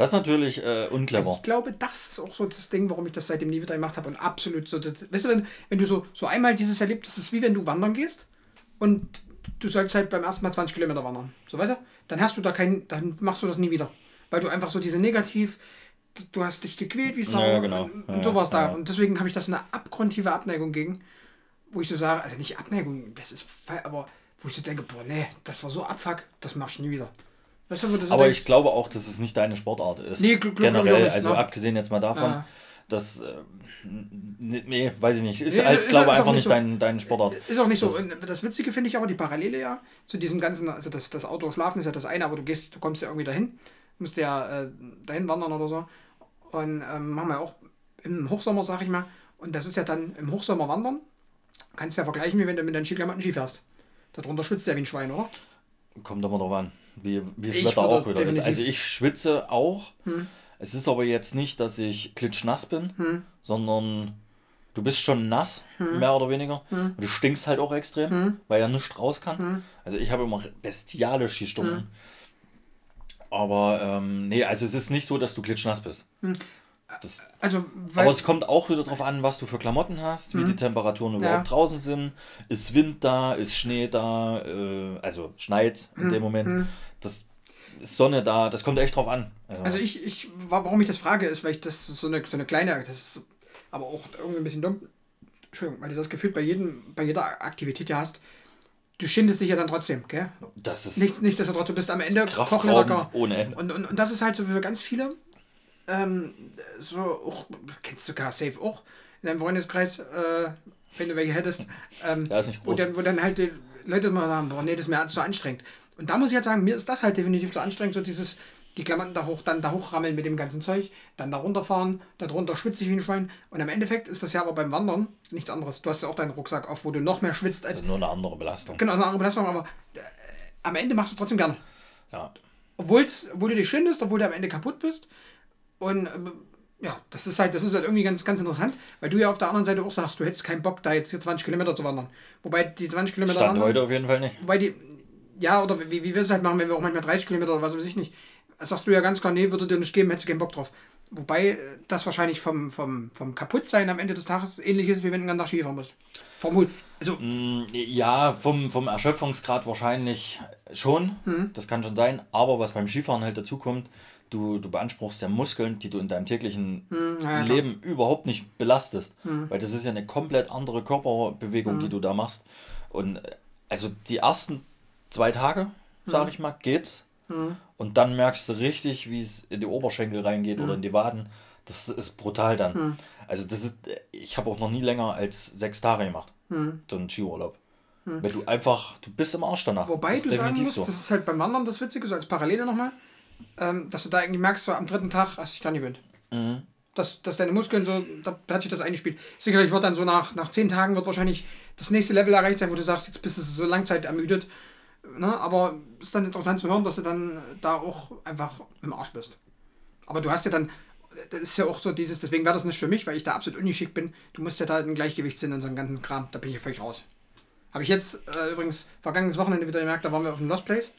Das ist natürlich äh, unclever.
Ich glaube, das ist auch so das Ding, warum ich das seitdem nie wieder gemacht habe und absolut so. Das, weißt du, wenn, wenn du so, so einmal dieses erlebt, das ist wie wenn du wandern gehst und du sollst halt beim ersten Mal 20 Kilometer wandern. So, weißt du? Dann hast du da keinen, dann machst du das nie wieder. Weil du einfach so diese Negativ, du hast dich gequält wie Sau
Ja, ja, genau.
und,
Ja,
und sowas da.
ja.
Und deswegen habe ich das eine abgrundtiefe Abneigung gegen, wo ich so sage, also nicht Abneigung, das ist aber wo ich so denke, boah, nee, das war so Abfuck, das mache ich nie wieder. Weißt du, so
Aber
denkst,
ich glaube auch, dass es nicht deine Sportart ist.
Nee, gl- gl- glaub ich auch
Generell,
nicht,
also
ne?
abgesehen jetzt mal davon,
Ja.
dass. Äh, nee, weiß ich nicht. Ist
Nee,
halt,
ist-
glaube
ist
einfach
nicht so.
dein, dein Sportart.
Ist auch nicht so.
Das-
Und Das Witzige finde ich aber die Parallele ja zu diesem ganzen, also das, das Outdoor schlafen ist ja das eine, aber du gehst, du kommst ja irgendwie dahin, musst ja äh, dahin wandern oder so. Und ähm, machen wir auch im Hochsommer, sag ich mal. Und das ist ja dann im Hochsommer wandern. Kannst ja vergleichen, wie wenn du mit deinen Skiklamotten Ski fährst. Darunter schwitzt der wie ein Schwein, oder?
Kommt immer drauf an, wie, wie das
Ich
Wetter auch wieder ist.
Hm.
Also ich schwitze auch. Es ist aber jetzt nicht, dass ich klitschnass bin, sondern du bist schon nass,
Hm.
mehr oder weniger. Und du stinkst halt auch extrem, weil ja nichts raus kann.
Hm.
Also ich habe immer bestiale Skistunden. Aber ähm, nee, also es ist nicht so, dass du klitschnass bist. Das,
Also,
aber es kommt auch wieder darauf an, was du für Klamotten hast, wie die Temperaturen überhaupt
Ja.
draußen sind. Ist Wind da, ist Schnee da, äh, also schneit in dem Moment. Das ist Sonne da, das kommt echt drauf an. Also,
Also ich, ich, wa- warum ich das frage, ist, weil ich das so eine, so eine kleine, das ist aber auch irgendwie ein bisschen dumm, Entschuldigung, weil du das Gefühl bei jedem, bei jeder Aktivität ja hast, du schindest dich ja dann trotzdem, gell?
das ist
Nicht, nichtsdestotrotz, du bist am Ende
Kraftraum ohne Ende.
Und, und, und das ist halt so für ganz viele, ähm, so auch, kennst du gar safe auch, in deinem Freundeskreis, äh, wenn du welche hättest, ähm,
Ja, ist nicht
wo,
groß.
dann, wo dann halt die Leute mal sagen, boah, nee, das ist mir zu anstrengend. Und da muss ich jetzt sagen, mir ist das halt definitiv zu anstrengend, so dieses, die Klamotten da hoch, dann da hochrammeln mit dem ganzen Zeug, dann da runterfahren, da drunter schwitze ich wie ein Schwein. Und am Endeffekt ist das ja aber beim Wandern nichts anderes. Du hast ja auch deinen Rucksack auf, wo du noch mehr schwitzt als,
Das ist nur eine andere Belastung.
genau, eine andere Belastung, aber äh, am Ende machst du es trotzdem gerne.
Ja.
Obwohl's, obwohl du dich schindest, obwohl du am Ende kaputt bist. Und äh, ja, das ist halt, das ist halt irgendwie ganz, ganz interessant, weil du ja auf der anderen Seite auch sagst, du hättest keinen Bock, da jetzt hier 20 Kilometer zu wandern. Wobei die 20 Kilometer
Stand
wandern,
heute auf jeden Fall nicht.
wobei die, ja, oder wie, wie wir es halt machen, wenn wir auch manchmal 30 Kilometer oder was weiß ich nicht, sagst du ja ganz klar, nee, würde dir nicht geben, hättest du keinen Bock drauf. Wobei äh, das wahrscheinlich vom, vom, vom Kaputtsein am Ende des Tages ähnlich ist, wie wenn du einen ganzen Tag Skifahren musst. Vermut. Also,
Mm, Ja, vom, vom Erschöpfungsgrad wahrscheinlich schon.
Mhm.
Das kann schon sein. Aber was beim Skifahren halt dazu kommt, du, du beanspruchst ja Muskeln, die du in deinem täglichen
Mhm, ja.
Leben überhaupt nicht belastest. Weil das ist ja eine komplett andere Körperbewegung,
Mhm.
die du da machst. Und also die ersten zwei Tage, sag ich mal, geht's. Und dann merkst du richtig, wie es in die Oberschenkel reingeht oder in die Waden. Das ist brutal dann. Also das ist, ich habe auch noch nie länger als sechs Tage gemacht. So einen Skiurlaub. Weil du einfach, du bist im Arsch danach.
Wobei du sagen musst,
so.
das ist halt beim Wandern das Witzige, so als Parallele nochmal, ähm, dass du da irgendwie merkst, so am dritten Tag hast du dich dran gewöhnt.
Mhm.
Dass, dass deine Muskeln so, da, da hat sich das eingespielt. Sicherlich wird dann so nach, nach zehn Tagen wird wahrscheinlich das nächste Level erreicht sein, wo du sagst, jetzt bist du so Langzeit ermüdet. Ne? Aber ist dann interessant zu hören, dass du dann da auch einfach im Arsch bist. Aber du hast ja dann, das ist ja auch so dieses, deswegen wäre das nicht für mich, weil ich da absolut ungeschickt bin. Du musst ja da ein Gleichgewichtssinn und so einen ganzen Kram, da bin ich ja völlig raus. Habe ich jetzt äh, übrigens vergangenes Wochenende wieder gemerkt, da waren wir auf dem Lost Place.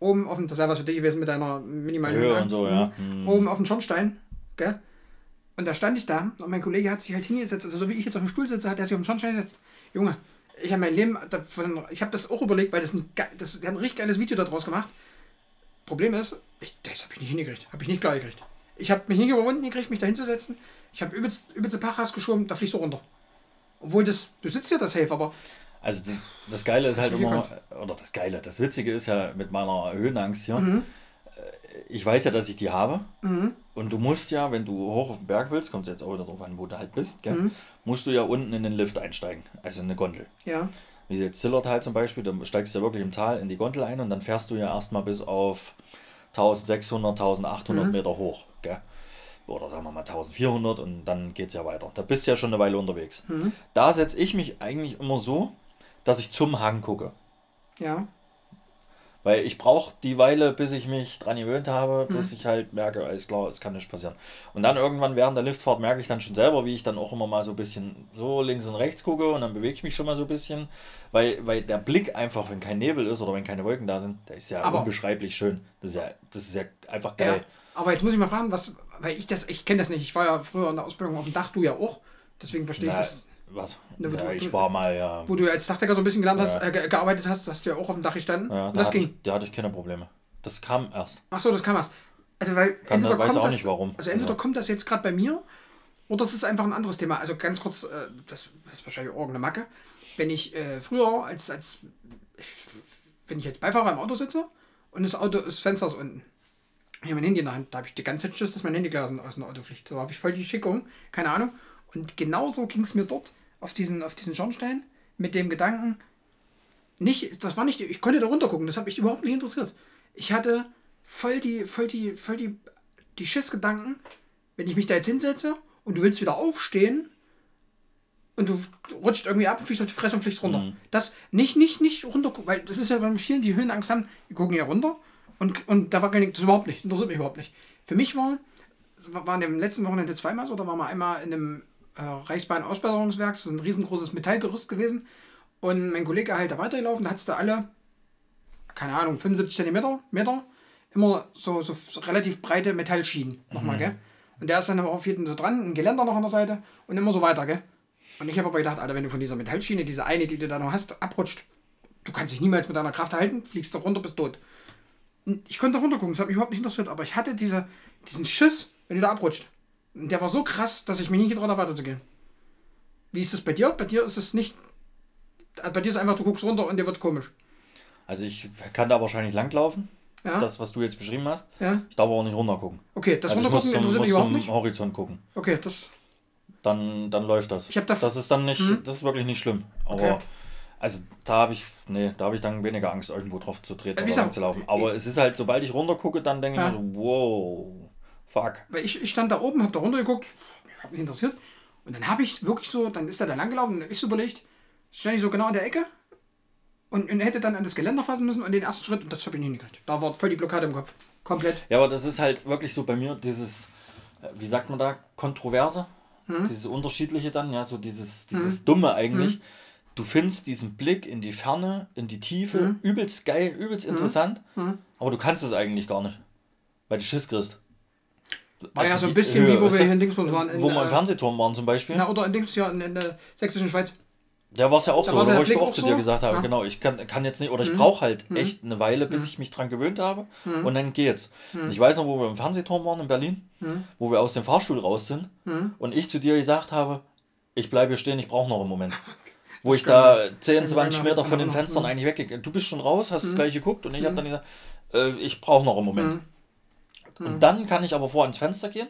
Oben auf dem, das wäre was für dich gewesen mit deiner minimalen
Höhe und so, ja.
Mhm. Oben auf dem Schornstein, gell? Und da stand ich da und mein Kollege hat sich halt hingesetzt, also so wie ich jetzt auf dem Stuhl sitze, hat er sich auf den Schornstein gesetzt. Junge, ich habe mein Leben, davon, ich habe das auch überlegt, weil das ein, das, der hat ein richtig geiles Video daraus gemacht. Problem ist, ich, das habe ich nicht hingekriegt, habe ich nicht klar gekriegt. Ich habe mich nicht überwunden gekriegt, mich da hinzusetzen. Ich habe übelst, übelste Pachas geschoben, da fließt du runter. Obwohl das, du sitzt ja das safe, aber
Also das, das Geile ist halt immer, oder das Geile, das Witzige ist ja mit meiner Höhenangst hier,
Mhm.
äh, ich weiß ja, dass ich die habe. Und du musst ja, wenn du hoch auf den Berg willst, kommt es jetzt auch wieder drauf an, wo du halt bist, gell,
Mhm.
musst du ja unten in den Lift einsteigen, also in eine Gondel.
Ja.
Wie jetzt Zillertal zum Beispiel, da steigst du ja wirklich im Tal in die Gondel ein und dann fährst du ja erstmal bis auf 1600, 1800
Mhm.
Meter hoch. Gell? Oder sagen wir mal 1400 und dann geht es ja weiter. Da bist du ja schon eine Weile unterwegs.
Mhm.
Da setze ich mich eigentlich immer so, dass ich zum Hang gucke.
Ja.
Weil ich brauche die Weile, bis ich mich dran gewöhnt habe, bis ich halt merke, alles klar, es kann nicht passieren. Und dann irgendwann während der Liftfahrt merke ich dann schon selber, wie ich dann auch immer mal so ein bisschen so links und rechts gucke und dann bewege ich mich schon mal so ein bisschen. Weil, weil der Blick einfach, wenn kein Nebel ist oder wenn keine Wolken da sind, der ist ja
Aber-
unbeschreiblich schön. Das ist ja, das ist ja einfach
ja.
geil.
Aber jetzt muss ich mal fragen, was, weil ich das, ich kenne das nicht. Ich war ja früher in der Ausbildung auf dem Dach, du ja auch. Deswegen verstehe ich
Na,
das.
Was?
Na, wo
ja,
du-
ich
du-
war mal, ja.
Wo du als Dachdecker so ein bisschen gelernt hast, äh, ge gearbeitet hast, hast du ja auch auf dem Dach gestanden.
ja da,
das
hatte
ging.
ich, da hatte ich keine Probleme. Das kam erst.
Ach so, das kam erst. Also, weil
Kann,
entweder
weiß
kommt
auch
das,
nicht warum.
Also entweder kommt das jetzt gerade bei mir oder es ist einfach ein anderes Thema. Also ganz kurz, äh, das ist wahrscheinlich auch irgendeine Macke. Wenn ich äh, früher als, als wenn ich jetzt Beifahrer im Auto sitze und das Auto, das Fenster ist unten. Ich habe mein Handy in der Hand, da habe ich die ganze Zeit Schiss, dass mein Handy gleich aus dem, aus dem Auto fliegt. So habe ich voll die Schickung, keine Ahnung. Und genauso ging es mir dort auf diesen, auf diesen Schornstein mit dem Gedanken, nicht, das war nicht, ich konnte da runter gucken, das hat mich überhaupt nicht interessiert. Ich hatte voll die, voll die, voll die, die Schissgedanken, wenn ich mich da jetzt hinsetze und du willst wieder aufstehen und du rutscht irgendwie ab, fliegst auf die Fresse und fliegst runter. Das nicht, nicht, nicht runter, weil das ist ja bei vielen, die Höhenangst haben, die gucken ja runter und, und da war gar nicht, das überhaupt nicht, interessiert mich überhaupt nicht. Für mich war, war in dem letzten Wochenende zweimal so, da waren wir einmal in einem äh, Reichsbahn-Ausbesserungswerk, das ist ein riesengroßes Metallgerüst gewesen und mein Kollege halt da weitergelaufen, da hat es da alle, keine Ahnung, 75 Zentimeter, Meter, immer so, so, so relativ breite Metallschienen nochmal, gell? Und der ist dann aber auf jeden so dran, ein Geländer noch an der Seite und immer so weiter, gell? Und ich habe aber gedacht, Alter, wenn du von dieser Metallschiene, diese eine, die du da noch hast, abrutscht, du kannst dich niemals mit deiner Kraft halten, fliegst da runter, bist tot. Und ich konnte da runter gucken, das hat mich überhaupt nicht interessiert, aber ich hatte diese, diesen Schiss, wenn du da abrutscht. Der war so krass, dass ich mich nicht getraut habe, weiterzugehen. Wie ist das bei dir? Bei dir ist es nicht. Bei dir ist einfach, du guckst runter und dir wird komisch.
Also ich kann da wahrscheinlich langlaufen,
Ja?
das, was du jetzt beschrieben hast.
ja?
Ich darf aber auch nicht runtergucken.
Okay, das
also ich
Runtergucken interessiert
muss
mich überhaupt
zum
nicht.
Horizont gucken.
Okay, das.
Dann, dann läuft das.
Ich hab da-
das ist dann nicht,
Mhm.
das ist wirklich nicht schlimm. Aber
Okay.
also da habe ich, nee, da habe ich dann weniger Angst, irgendwo drauf zu treten
Ja, wie
oder zu laufen. Aber es ist halt, sobald ich runtergucke, dann denke ich mir so, wow, fuck.
Weil ich, ich stand da oben, hab da runtergeguckt, hat mich interessiert. Und dann habe ich wirklich so, dann ist er da lang gelaufen und dann hab ich so überlegt, stand ich so genau in der Ecke und, und hätte dann an das Geländer fassen müssen und den ersten Schritt, und das habe ich nicht hingekriegt. Da war voll die Blockade im Kopf. Komplett.
Ja, aber das ist halt wirklich so bei mir dieses, äh, wie sagt man da, Kontroverse,
Mhm.
dieses Unterschiedliche dann, ja, so dieses, dieses Dumme eigentlich.
Mhm.
Du findest diesen Blick in die Ferne, in die Tiefe,
Mhm.
übelst geil, übelst interessant, aber du kannst es eigentlich gar nicht, weil du Schiss kriegst.
War ja
Also
so ein
die
bisschen wie, wo wir hier in Dingsbums waren. In,
wo wir im
äh,
Fernsehturm waren zum Beispiel.
na, oder in Dings hier in, in der sächsischen Schweiz.
Da war es ja auch
Da
so, wo ich auch zu
so?
dir gesagt habe,
Ja. Mhm.
genau, ich kann, kann jetzt nicht, oder ich brauche halt echt eine Weile, bis ich mich dran gewöhnt habe
Mhm.
und dann geht's. Ich weiß noch, wo wir im Fernsehturm waren in Berlin,
Mhm.
wo wir aus dem Fahrstuhl raus sind und ich zu dir gesagt habe, ich bleibe hier stehen, ich brauche noch einen Moment. Wo ich da 10, 20
kann
Meter von den Fenstern
mhm.
eigentlich weggegangen Du bist schon raus, hast gleich geguckt und ich habe dann gesagt, äh, ich brauche noch einen Moment. Und dann kann ich aber vor ans Fenster gehen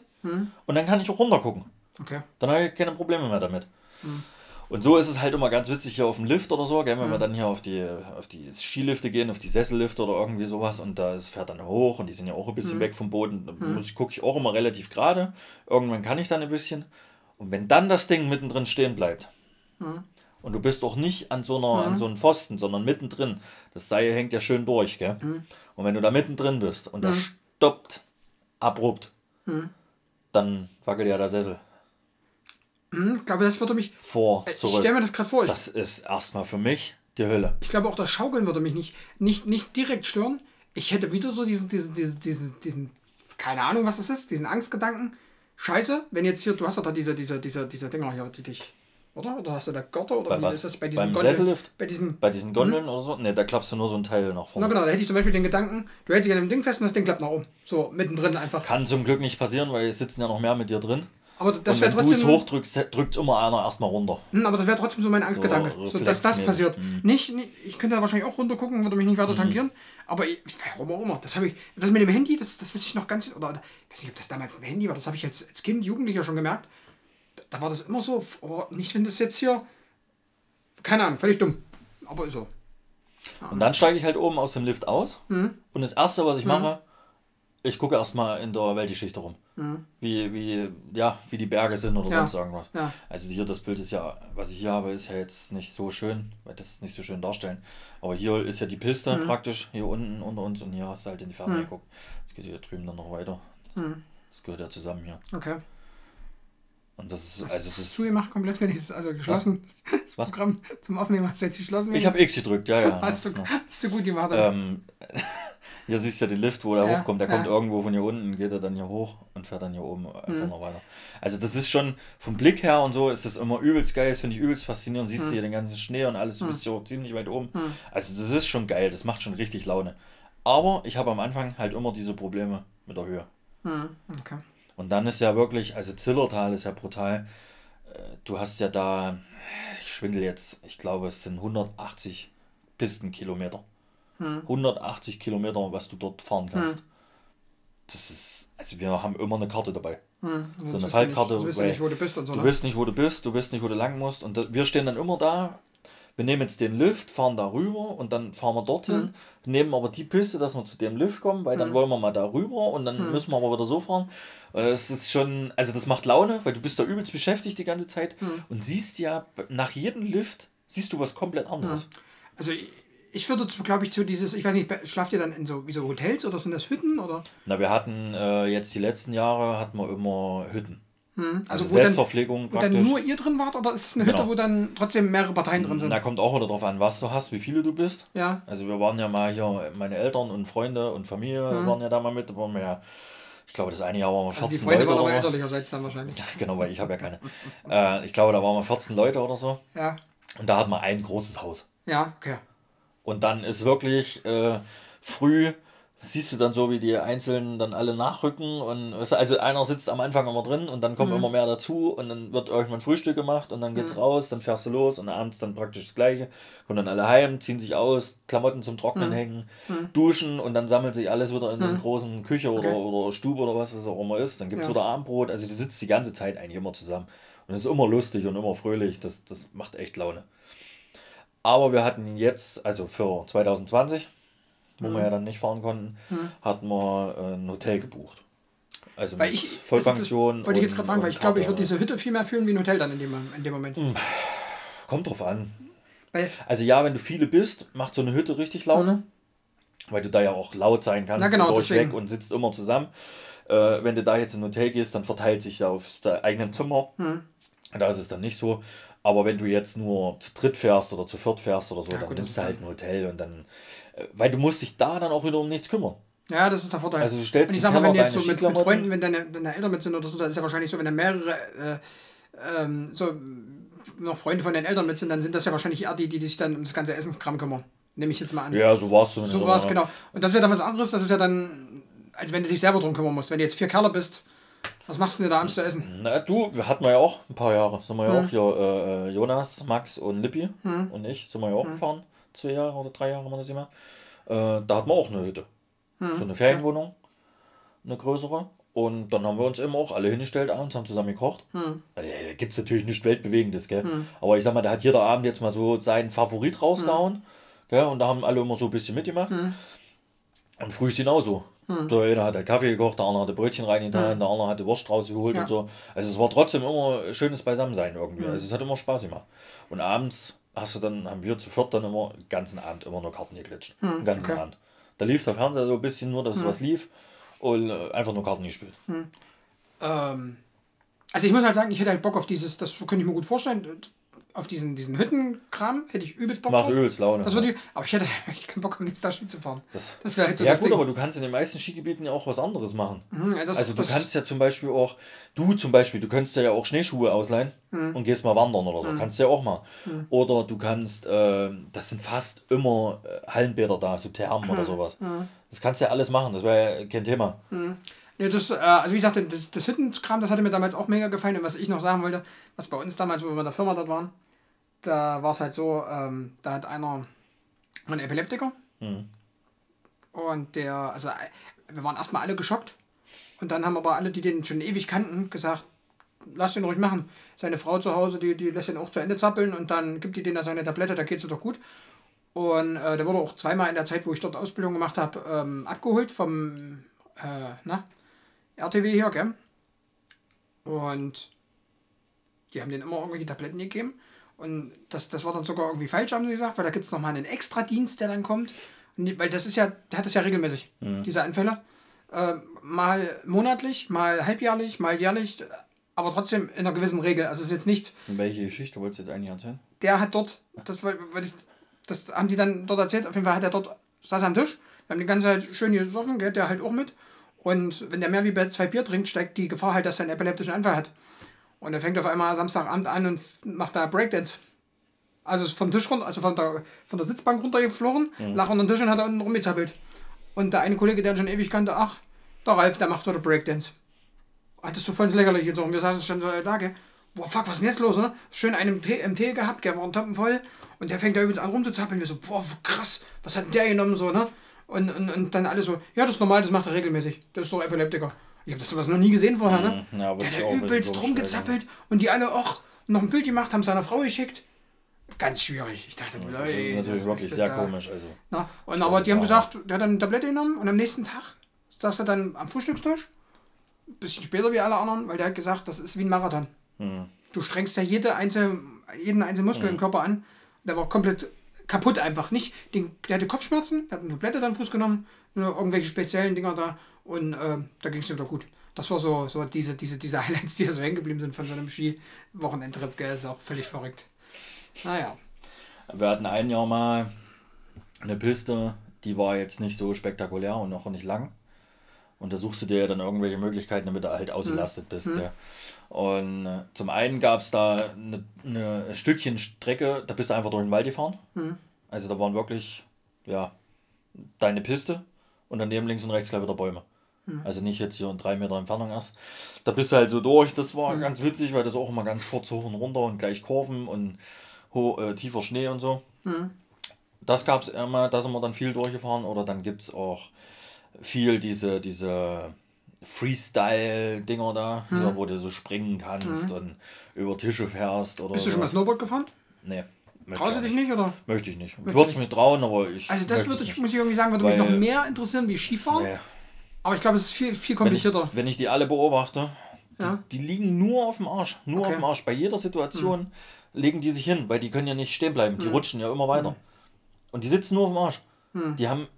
und dann kann ich auch runter gucken.
Okay.
Dann habe ich keine Probleme mehr damit. Und so ist es halt immer ganz witzig hier auf dem Lift oder so, gell, wenn wir dann hier auf die, auf die Skilifte gehen, auf die Sessellifte oder irgendwie sowas und da fährt dann hoch und die sind ja auch ein bisschen weg vom Boden. Da muss ich, gucke ich auch immer relativ gerade. Irgendwann kann ich dann ein bisschen. Und wenn dann das Ding mittendrin stehen bleibt und du bist auch nicht an so, einer, an so einem Pfosten, sondern mittendrin, das Seil hängt ja schön durch, gell? Und wenn du da mittendrin bist und der stoppt abrupt, dann wackelt ja der Sessel
Hm, ich glaube, das würde mich.
vor,
Ich
zurück.
stelle mir das gerade vor. Ich,
Das ist erstmal für mich die Hölle.
ich glaube, auch das Schaukeln würde mich nicht, nicht, nicht direkt stören. Ich hätte wieder so diesen, diesen, diesen, diesen, diesen, keine Ahnung, was das ist, diesen Angstgedanken. Scheiße, wenn jetzt hier, du hast doch da diese, diese, diese, diese Dinger hier, die dich. Oder? Oder hast du da Gürtel? Oder
Bei
wie
was?
ist das bei diesen
Beim
Gondeln?
Sessellift?
Bei diesen.
Bei diesen Gondeln oder so? Ne, da klappst du nur so ein Teil nach
Na
vorne.
genau, da hätte ich zum Beispiel den Gedanken, du hältst dich an dem Ding fest und das Ding klappt nach oben. So, mittendrin einfach.
Kann zum Glück nicht passieren, weil es sitzen ja noch mehr mit dir drin.
Aber das wäre
wenn du
trotzdem.
es hochdrückst, drückt immer einer erstmal runter.
Hm, aber das wäre trotzdem so mein Angstgedanke.
So
So, dass das passiert.
hm.
Nicht, nicht, ich könnte da wahrscheinlich auch runter gucken, würde mich nicht weiter tangieren. Aber ich, warum auch immer. Das habe ich. Das mit dem Handy, das, das wusste ich noch ganz. Oder ich weiß nicht, ob das damals ein Handy war, das habe ich jetzt als Kind, Jugendlicher schon gemerkt. Da, war das immer so, oh, nicht wenn das jetzt hier. Keine Ahnung, völlig dumm. Aber ist so.
Und dann steige ich halt oben aus dem Lift aus.
Mhm.
Und das Erste, was ich mache, ich gucke erstmal in der Weltgeschichte rum. Wie, wie, ja, wie die Berge sind oder
Mhm. Ja.
sonst irgendwas.
Ja.
Also hier das Bild ist ja, was ich hier habe, ist ja jetzt nicht so schön, weil das nicht so schön darstellen. Aber hier ist ja die Piste
Mhm.
praktisch, hier unten unter uns und hier hast du halt in die Ferne geguckt. Es geht hier drüben dann noch weiter.
Mhm.
Das gehört ja zusammen hier.
Okay.
Und das ist, also es ist,
zugemacht komplett, wenn ich es also geschlossen. Das
Was?
Programm zum Aufnehmen hast du jetzt geschlossen.
ich habe X gedrückt, ja, ja.
Hast du,
ja.
hast du gut gemacht.
Ähm, hier siehst du ja den Lift, wo der
Ja,
hochkommt. Der
ja.
kommt irgendwo von hier unten, geht er dann hier hoch und fährt dann hier oben einfach
Mhm.
noch weiter. Also das ist schon vom Blick her und so ist das immer übelst geil. Das finde ich übelst faszinierend. Siehst
Mhm.
du hier den ganzen Schnee und alles. Du bist hier ziemlich weit oben. Also das ist schon geil. Das macht schon richtig Laune. Aber ich habe am Anfang halt immer diese Probleme mit der Höhe.
Hm, okay.
Und dann ist ja wirklich, also Zillertal ist ja brutal. Äh, Du hast ja da, ich schwindel jetzt, ich glaube es sind 180 Pistenkilometer. 180 Kilometer, was du dort fahren kannst. Das ist, also wir haben immer eine Karte dabei.
Hm,
So eine Fallkarte,
Du du weißt
weil
nicht, wo du bist und so.
Du
ne?
weißt nicht, wo du bist, du weißt nicht, wo du lang musst. Und das, wir stehen dann immer da. Wir nehmen jetzt den Lift, fahren da rüber und dann fahren wir dorthin, nehmen aber die Piste, dass wir zu dem Lift kommen, weil dann wollen wir mal da rüber und dann müssen wir aber wieder so fahren. Äh, Es ist schon, also das macht Laune, weil du bist da übelst beschäftigt die ganze Zeit und siehst ja nach jedem Lift, siehst du was komplett anderes.
Also ich, ich würde, glaube ich, zu dieses, ich weiß nicht, schlaft ihr dann in so, wie so Hotels oder sind das Hütten oder?
Na, wir hatten äh, jetzt die letzten Jahre hatten wir immer Hütten.
Hm,
Also,
wo dann,
Selbstverpflegung
wo
praktisch.
dann nur ihr drin wart oder ist es eine Hütte,
Genau.
wo dann trotzdem mehrere Parteien drin sind?
Da kommt auch wieder drauf an, was du hast, wie viele du bist.
Ja.
Also wir waren ja mal hier, meine Eltern und Freunde und Familie waren ja da mal mit. Da waren wir ja, ich glaube, das eine Jahr waren wir 14
Mhm. Also die Freunde
Leute.
waren aber elterlicherseits dann wahrscheinlich.
Genau, weil ich habe ja keine. äh, ich glaube, da waren wir 14 Leute oder so.
Ja.
Und da hatten wir ein großes Haus.
Ja, okay.
Und dann ist wirklich äh, früh, siehst du dann so, wie die Einzelnen dann alle nachrücken. Und also einer sitzt am Anfang immer drin und dann
Mhm.
kommen immer mehr dazu und dann wird irgendwann Frühstück gemacht und dann geht's raus, dann fährst du los und abends dann praktisch das gleiche. Kommen dann alle heim, ziehen sich aus, Klamotten zum
Mhm.
Trocknen hängen, duschen und dann sammelt sich alles wieder in der großen Küche oder,
Okay.
oder Stube oder was es auch immer ist. Dann gibt es
Ja.
wieder Abendbrot. Also du sitzt die ganze Zeit eigentlich immer zusammen. Und es ist immer lustig und immer fröhlich. Das, das macht echt Laune. Aber wir hatten jetzt, also für 2020, wo
Mhm.
wir ja dann nicht fahren konnten, hatten wir äh, ein Hotel gebucht. Also
Weil ich,
Vollpension.
das wollte ich jetzt gerade fragen, weil ich glaube, ich würde diese Hütte viel mehr fühlen wie ein Hotel dann in dem, in dem Moment.
Hm. Kommt drauf an.
Weil,
Also ja, wenn du viele bist, macht so eine Hütte richtig Laune. Weil du da ja auch laut sein kannst,
Na Mhm. genau,
durchweg und sitzt immer zusammen. Äh, wenn du da jetzt in ein Hotel gehst, dann verteilt sich da auf deinem eigenen Zimmer.
Mhm.
Da ist es dann nicht so. Aber wenn du jetzt nur zu dritt fährst oder zu viert fährst oder so, dann
gut,
nimmst du halt ein Hotel und dann. Weil du musst dich da dann auch wieder um nichts kümmern.
ja, das ist der Vorteil.
Also du stellst
Und ich sag mal, wenn jetzt so mit, mit Freunden, wenn deine, deine Eltern mit sind oder so, dann ist ja wahrscheinlich so, wenn da mehrere äh, ähm, so noch Freunde von den Eltern mit sind, dann sind das ja wahrscheinlich eher die, die sich dann um das ganze Essenskram kümmern. Nehme ich jetzt mal an.
Ja, so warst du.
So war es, genau. Und das ist ja dann was anderes, das ist ja dann, als wenn du dich selber drum kümmern musst. Wenn du jetzt vier Kerle bist, was machst du denn da abends zu essen?
Na, du, wir hatten wir ja auch ein paar Jahre. Sind wir
Hm.
ja auch hier, äh, äh, Jonas, Max und Lippi und ich sind wir ja auch
Hm.
gefahren. Zwei Jahre oder drei Jahre haben wir das gemacht. Äh, da hatten wir auch eine Hütte.
Hm.
So eine Ferienwohnung. Eine größere. Und dann haben wir uns eben auch alle hingestellt abends, haben zusammen gekocht.
Hm.
Äh, Gibt es natürlich nicht Weltbewegendes, gell? Aber ich sag mal, da hat jeder Abend jetzt mal so seinen Favorit rausgehauen.
Hm.
Gell? Und da haben alle immer so ein bisschen mitgemacht. Und früh ist genauso. Der eine hat Kaffee gekocht, der andere hatte Brötchen reingetan, der andere hatte Wurst rausgeholt
Ja.
und so. Also es war trotzdem immer schönes Beisammensein irgendwie. Also es hat immer Spaß gemacht. Und abends hast du dann, haben wir zu viert dann immer den ganzen Abend immer nur Karten geklitscht. den ganzen
okay.
Abend. Da lief der Fernseher so ein bisschen nur, dass was lief und äh, einfach nur Karten gespielt.
Ähm, also ich muss halt sagen, ich hätte halt Bock auf dieses, das könnte ich mir gut vorstellen, auf diesen, diesen Hüttenkram hätte ich übelst Bock
Macht
drauf.
übelst Laune.
Das würde ich, aber ich hätte echt keinen Bock, um nichts da Ski zu fahren. Das, wäre halt so
ja
das
gut,
Ding.
aber du kannst in den meisten Skigebieten ja auch was anderes machen.
Hm, ja, das,
Also du
das,
kannst ja zum Beispiel auch, du zum Beispiel, du könntest ja auch Schneeschuhe ausleihen
Hm.
und gehst mal wandern oder so. Kannst du ja auch mal. Oder du kannst, äh, das sind fast immer äh, Hallenbäder da, so Thermen oder sowas. Das kannst du ja alles machen, das wäre ja kein Thema.
Ja, das, äh, also wie gesagt, das, das Hüttenkram, das hatte mir damals auch mega gefallen. Und was ich noch sagen wollte, was bei uns damals, wo wir in der Firma dort waren, da war es halt so, ähm, da hat einer, ein Epileptiker, mhm. und der, also wir waren erstmal alle geschockt. Und dann haben aber alle, die den schon ewig kannten, gesagt, lass ihn ruhig machen. Seine Frau zu Hause, die, die lässt ihn auch zu Ende zappeln und dann gibt die denen da seine Tablette, da geht es doch gut. Und äh, der wurde auch zweimal in der Zeit, wo ich dort Ausbildung gemacht habe, ähm, abgeholt vom äh, na, RTW hier, gell? Und die haben denen immer irgendwelche Tabletten gegeben. Und das, das war dann sogar irgendwie falsch, haben sie gesagt, weil da gibt es nochmal einen Extradienst, der dann kommt. Und, weil das ist ja, der hat das ja regelmäßig, mhm. diese Anfälle. Äh, mal monatlich, mal halbjährlich, mal jährlich, aber trotzdem in einer gewissen Regel. Also es ist jetzt nichts.
welche Geschichte wolltest du jetzt eigentlich erzählen?
Der hat dort, das, das haben die dann dort erzählt, auf jeden Fall hat er dort, saß am Tisch, wir haben die ganze Zeit schön gesoffen, geht der halt auch mit. Und wenn der mehr wie bei zwei Bier trinkt, steigt die Gefahr halt, dass er einen epileptischen Anfall hat. Und er fängt auf einmal Samstagabend an und macht da Breakdance. Also ist vom Tisch runter, also von der, von der Sitzbank runtergeflogen, mhm. lag unter den Tisch und hat da unten rumgezappelt. Und der eine Kollege, der ihn schon ewig kannte, ach, der Ralf, der macht wieder Breakdance. Hat das so voll lächerlich jetzt auch. Und wir saßen schon so da, gell? Boah, fuck, was ist denn jetzt los, ne? Schön einen Tee, im Tee gehabt, der war ein Toppen voll. Und der fängt da übrigens an rumzuzappeln. Wir so, boah, krass, was hat der genommen, so, ne? Und, und, und dann alle so, ja, das ist normal, das macht er regelmäßig. Das ist doch Epileptiker. Ich habe das sowas noch nie gesehen vorher, ne? Mhm, ja, der hat übelst rumgezappelt und die alle auch noch ein Bild gemacht, haben seiner Frau geschickt. Ganz schwierig. Ich dachte, ja. Das ist natürlich wirklich sehr da. komisch. Also, Na, und aber die haben gesagt, der hat dann eine Tablette genommen und am nächsten Tag saß er dann am Frühstückstisch. Ein bisschen später wie alle anderen, weil der hat gesagt, das ist wie ein Marathon. Hm. Du strengst ja jede einzelne, jeden einzelnen Muskel hm. im Körper an. Der war komplett kaputt einfach. Nicht, den, der hatte Kopfschmerzen, der hat eine Tablette dann Fuß genommen, irgendwelche speziellen Dinger da und äh, da ging es ihm doch gut. Das war so, so diese, diese, diese Highlights, die so hängen geblieben sind von so einem Ski-Wochenendtrip, gell, ist auch völlig verrückt. Naja.
Wir hatten ein Jahr mal eine Piste, die war jetzt nicht so spektakulär und auch nicht lang. Und da suchst du dir dann irgendwelche Möglichkeiten, damit du halt ausgelastet bist. Mhm. Ja. Und äh, zum einen gab es da eine, eine Stückchen Strecke, da bist du einfach durch den Wald gefahren. Mhm. Also da waren wirklich, ja, deine Piste und daneben links und rechts gleich wieder Bäume. Mhm. Also nicht jetzt hier in drei Meter Entfernung erst. Da bist du halt so durch. Das war mhm. ganz witzig, weil das auch immer ganz kurz hoch und runter und gleich Kurven und ho äh, tiefer Schnee und so. Mhm. Das gab es immer, da sind wir dann viel durchgefahren. Oder dann gibt es auch viel diese, diese Freestyle-Dinger da, hm. wo du so springen kannst hm. und über Tische fährst. Oder
Bist du schon mal Snowboard gefahren? Nee. Traust du dich nicht, oder?
Möchte ich nicht. Ich würde es mir trauen, aber ich.
Also, das würde, ich, muss ich irgendwie sagen, würde mich noch mehr interessieren wie Skifahren. Nee. Aber ich glaube, es ist viel, viel komplizierter.
Wenn ich, wenn ich die alle beobachte, ja. die, die, liegen nur auf dem Arsch. Nur okay. auf dem Arsch. Bei jeder Situation hm. legen die sich hin, weil die können ja nicht stehen bleiben. Die hm. rutschen ja immer weiter. Hm. Und die sitzen nur auf dem Arsch. Hm. Die haben